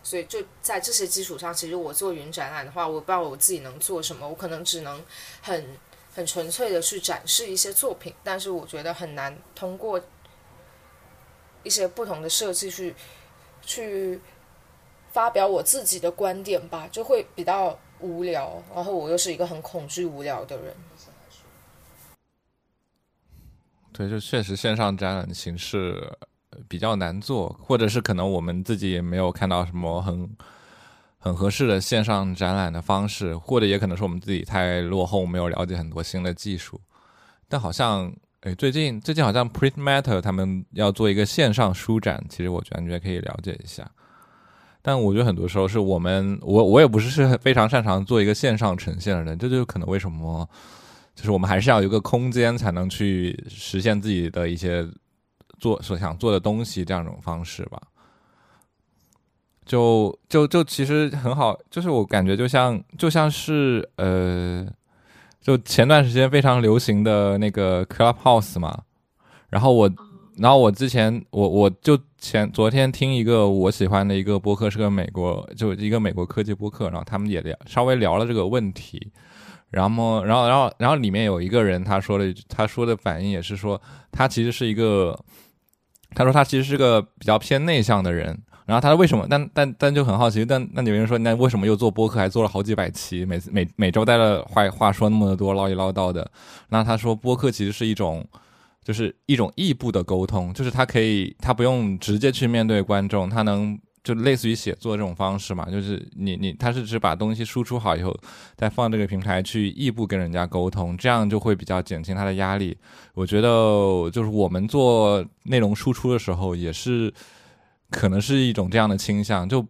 所以就在这些基础上，其实我做云展览的话，我不知道我自己能做什么，我可能只能很很纯粹的去展示一些作品，但是我觉得很难通过一些不同的设计去去发表我自己的观点吧，就会比较无聊，然后我又是一个很恐惧无聊的人。对，就确实线上展览形式。比较难做，或者是可能我们自己也没有看到什么很很合适的线上展览的方式，或者也可能是我们自己太落后，没有了解很多新的技术。但好像，哎，最近最近好像 Print Matter 他们要做一个线上书展，其实我觉你也可以了解一下。但我觉得很多时候是我们，我我也不是非常擅长做一个线上呈现的人，这就可能为什么，就是我们还是要有一个空间才能去实现自己的一些。做所想做的东西这样一种方式吧，就就就其实很好，就是我感觉就像就像是呃，就前段时间非常流行的那个 Clubhouse 嘛，然后我然后我之前我我就前昨天听一个我喜欢的一个播客是个美国就一个美国科技播客，然后他们也聊稍微聊了这个问题。然后，然后，然后，然后里面有一个人，他说的，他说的反应也是说，他其实是一个，他说他其实是个比较偏内向的人。然后他说为什么？但但但就很好奇，但那有人说，那为什么又做播客，还做了好几百期，每次每每周带了话话说那么多，唠一唠叨的。那他说播客其实是一种，就是一种异步的沟通，就是他可以，他不用直接去面对观众，他能。就类似于写作这种方式嘛，就是你你他是只把东西输出好以后，再放这个平台去异步跟人家沟通，这样就会比较减轻他的压力。我觉得就是我们做内容输出的时候，也是可能是一种这样的倾向。就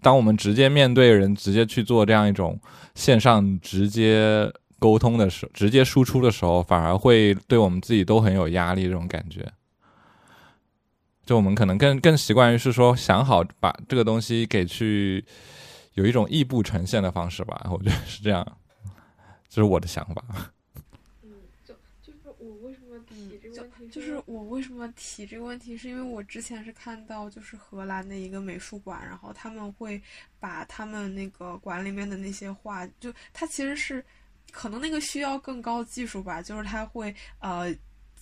当我们直接面对人，直接去做这样一种线上直接沟通的时候，直接输出的时候，反而会对我们自己都很有压力这种感觉。就我们可能更更习惯于是说想好把这个东西给去有一种异步呈现的方式吧，我觉得是这样，这是我的想法。嗯，就就是我为什么提这个问题，就是我为什么提这个问题，是因为我之前是看到就是荷兰的一个美术馆，然后他们会把他们那个馆里面的那些画，就它其实是可能那个需要更高技术吧，就是它会呃。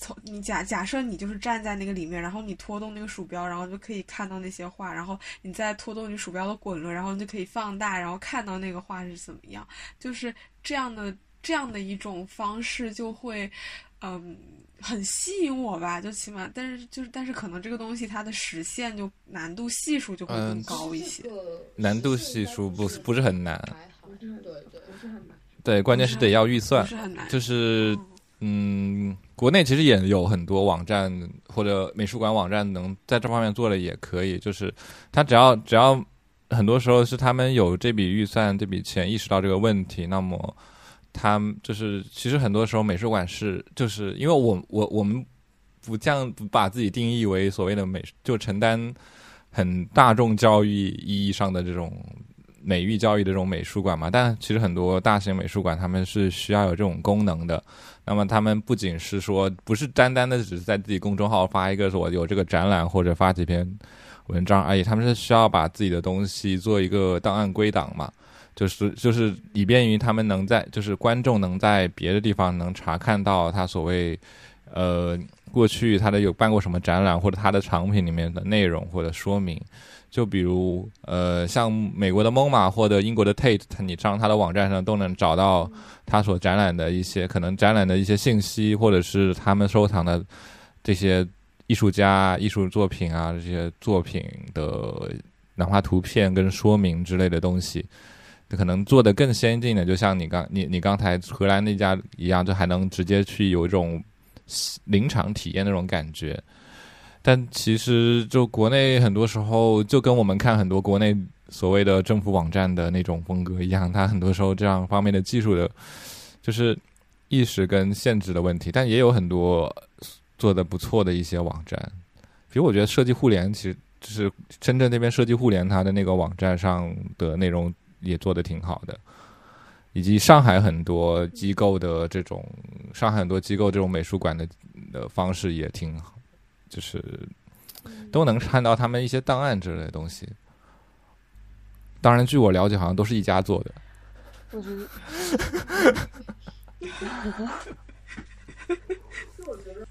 从你假假设你就是站在那个里面，然后你拖动那个鼠标，然后就可以看到那些画，然后你再拖动你鼠标的滚轮，然后你就可以放大，然后看到那个画是怎么样。就是这样的这样的一种方式，就会嗯很吸引我吧。就起码，但是就是但是可能这个东西它的实现就难度系数就会更高一些。难度系数不不是很难，还好，对对，不是很难。对，关键是得要预算，不是很难，就是嗯。嗯国内其实也有很多网站或者美术馆网站能在这方面做的也可以，就是他只要只要很多时候是他们有这笔预算这笔钱意识到这个问题，那么他就是其实很多时候美术馆是就是因为我我我们不将不把自己定义为所谓的美就承担很大众教育意义上的这种美育教育的这种美术馆嘛，但其实很多大型美术馆他们是需要有这种功能的。那么他们不仅是说，不是单单的只是在自己公众号发一个说有这个展览或者发几篇文章而已，他们是需要把自己的东西做一个档案归档嘛，就是就是以便于他们能在就是观众能在别的地方能查看到他所谓呃过去他的有办过什么展览，或者他的藏品里面的内容或者说明。就比如呃，像美国的 MoMA 或者英国的 Tate，你上他的网站上都能找到他所展览的一些可能展览的一些信息，或者是他们收藏的这些艺术家艺术作品啊，这些作品的哪怕图片跟说明之类的东西。可能做的更先进的，就像你刚你你刚才荷兰那家一样，就还能直接去有一种临场体验那种感觉。但其实就国内很多时候就跟我们看很多国内所谓的政府网站的那种风格一样，它很多时候这样方面的技术的，就是意识跟限制的问题。但也有很多做的不错的一些网站，比如我觉得设计互联，其实就是深圳那边设计互联，它的那个网站上的内容。也做的挺好的，以及上海很多机构的这种，上海很多机构这种美术馆的的方式也挺好，就是都能看到他们一些档案之类的东西。当然，据我了解，好像都是一家做的。我觉得，就我觉得，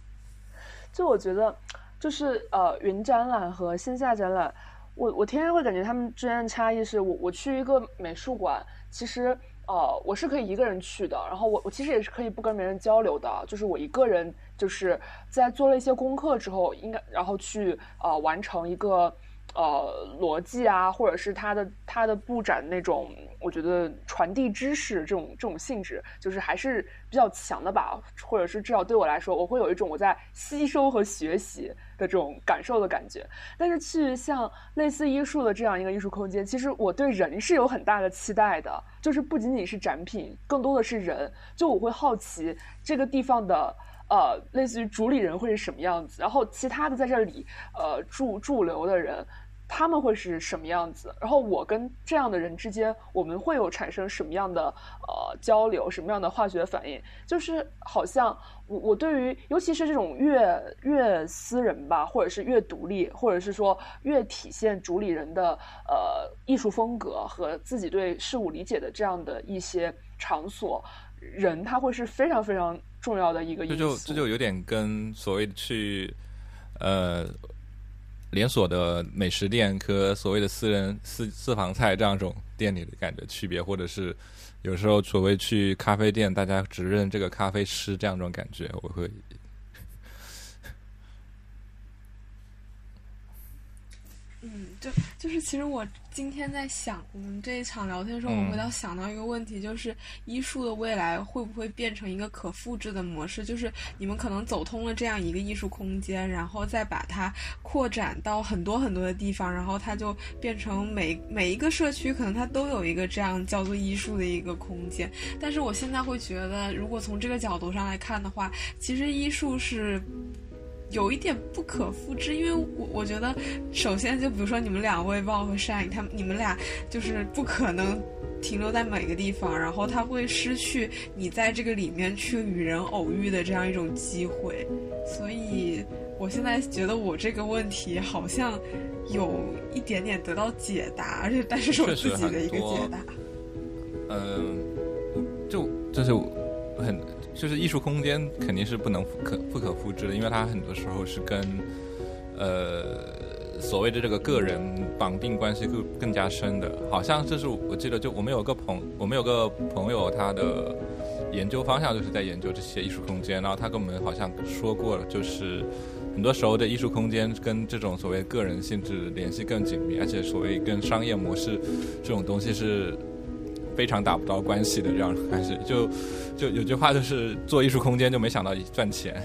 就我觉得，就是呃，云展览和线下展览。我我天天会感觉他们之间的差异是我我去一个美术馆，其实呃我是可以一个人去的，然后我我其实也是可以不跟别人交流的，就是我一个人就是在做了一些功课之后，应该然后去呃完成一个。呃，逻辑啊，或者是他的他的布展那种，我觉得传递知识这种这种性质，就是还是比较强的吧。或者是至少对我来说，我会有一种我在吸收和学习的这种感受的感觉。但是去像类似艺术的这样一个艺术空间，其实我对人是有很大的期待的，就是不仅仅是展品，更多的是人。就我会好奇这个地方的呃，类似于主理人会是什么样子，然后其他的在这里呃驻驻留的人。他们会是什么样子？然后我跟这样的人之间，我们会有产生什么样的呃交流，什么样的化学反应？就是好像我我对于，尤其是这种越越私人吧，或者是越独立，或者是说越体现主理人的呃艺术风格和自己对事物理解的这样的一些场所，人他会是非常非常重要的一个因素。这就这就有点跟所谓去呃。连锁的美食店和所谓的私人私私房菜这样一种店里的感觉区别，或者是有时候所谓去咖啡店，大家只认这个咖啡师这样一种感觉，我会。嗯，就就是其实我今天在想，我们这一场聊天的时候，我回到想到一个问题，就是医术的未来会不会变成一个可复制的模式？就是你们可能走通了这样一个艺术空间，然后再把它扩展到很多很多的地方，然后它就变成每每一个社区可能它都有一个这样叫做医术的一个空间。但是我现在会觉得，如果从这个角度上来看的话，其实医术是。有一点不可复制，因为我我觉得，首先就比如说你们两位鲍和善影，他们你们俩就是不可能停留在每个地方，然后他会失去你在这个里面去与人偶遇的这样一种机会，所以我现在觉得我这个问题好像有一点点得到解答，而且但是是我自己的一个解答。嗯，就就是很。就是艺术空间肯定是不能可不可复制的，因为它很多时候是跟呃所谓的这个个人绑定关系更更加深的。好像这是我记得，就我们有个朋我们有个朋友，他的研究方向就是在研究这些艺术空间，然后他跟我们好像说过了，就是很多时候的艺术空间跟这种所谓个人性质联系更紧密，而且所谓跟商业模式这种东西是。非常打不到关系的这样关系，就就有句话就是做艺术空间就没想到赚钱，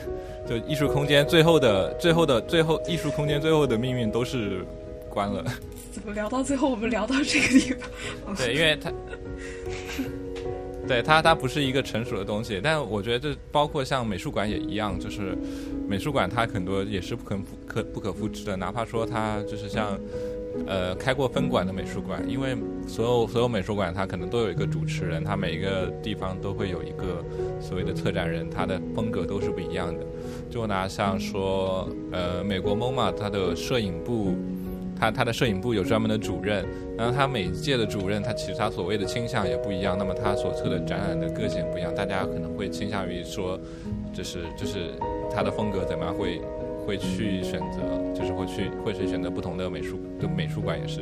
就艺术空间最后的最后的最后艺术空间最后的命运都是关了。怎么聊到最后我们聊到这个地方？对，因为它，对它它不是一个成熟的东西，但我觉得这包括像美术馆也一样，就是美术馆它很多也是不可不可不可复制的，哪怕说它就是像。呃，开过分馆的美术馆，因为所有所有美术馆，它可能都有一个主持人，它每一个地方都会有一个所谓的策展人，他的风格都是不一样的。就拿像说，呃，美国 MoMA 它的摄影部，它它的摄影部有专门的主任，然后他每一届的主任，他其实他所谓的倾向也不一样，那么他所策的展览的个性不一样，大家可能会倾向于说，就是就是。他的风格怎么样，会会去选择，就是会去会去选择不同的美术，的美术馆也是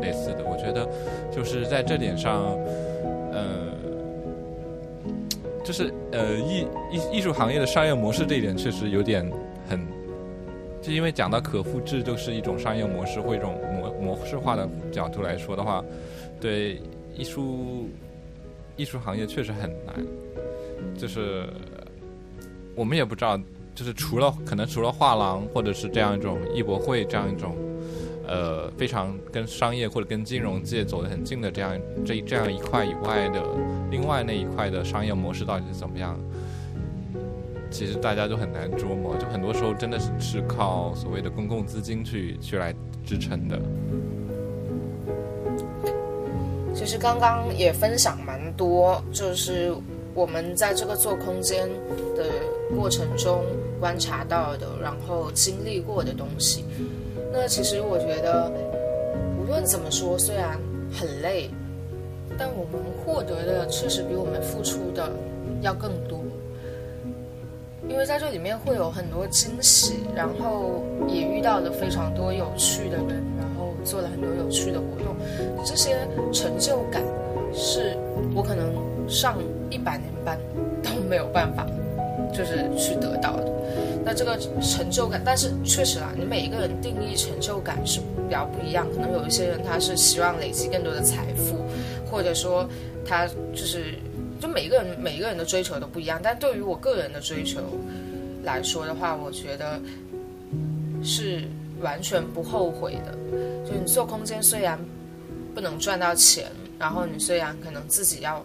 类似的。我觉得就是在这点上，呃，就是呃艺艺艺术行业的商业模式这一点确实有点很，就因为讲到可复制，就是一种商业模式或一种模模式化的角度来说的话，对艺术艺术行业确实很难，就是我们也不知道。就是除了可能除了画廊或者是这样一种艺博会这样一种，呃，非常跟商业或者跟金融界走得很近的这样这这样一块以外的，另外那一块的商业模式到底是怎么样？其实大家都很难琢磨，就很多时候真的是是靠所谓的公共资金去去来支撑的。其实刚刚也分享蛮多，就是我们在这个做空间的过程中。观察到的，然后经历过的东西，那其实我觉得，无论怎么说，虽然很累，但我们获得的确实比我们付出的要更多。因为在这里面会有很多惊喜，然后也遇到了非常多有趣的人，然后做了很多有趣的活动，这些成就感是我可能上一百年班都没有办法，就是去得到的。那这个成就感，但是确实啊，你每一个人定义成就感是比较不一样。可能有一些人他是希望累积更多的财富，或者说他就是，就每一个人每一个人的追求都不一样。但对于我个人的追求来说的话，我觉得是完全不后悔的。就你做空间，虽然不能赚到钱，然后你虽然可能自己要。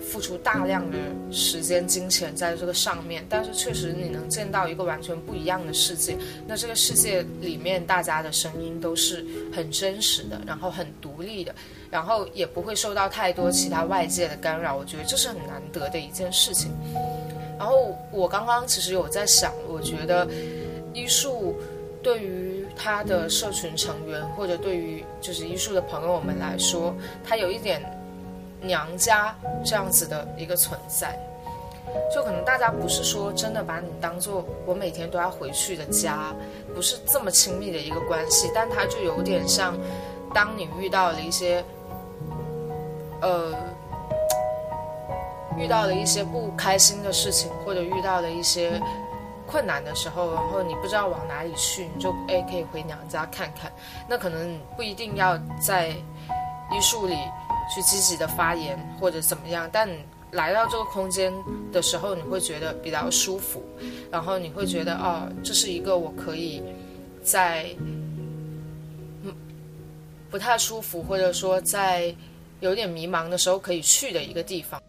付出大量的时间、金钱在这个上面，但是确实你能见到一个完全不一样的世界。那这个世界里面，大家的声音都是很真实的，然后很独立的，然后也不会受到太多其他外界的干扰。我觉得这是很难得的一件事情。然后我刚刚其实有在想，我觉得艺术对于他的社群成员，或者对于就是艺术的朋友们来说，它有一点。娘家这样子的一个存在，就可能大家不是说真的把你当做我每天都要回去的家，不是这么亲密的一个关系，但它就有点像，当你遇到了一些，呃，遇到了一些不开心的事情，或者遇到了一些困难的时候，然后你不知道往哪里去，你就哎可以回娘家看看，那可能不一定要在医术里。去积极的发言或者怎么样，但来到这个空间的时候，你会觉得比较舒服，然后你会觉得哦，这是一个我可以在不太舒服或者说在有点迷茫的时候可以去的一个地方。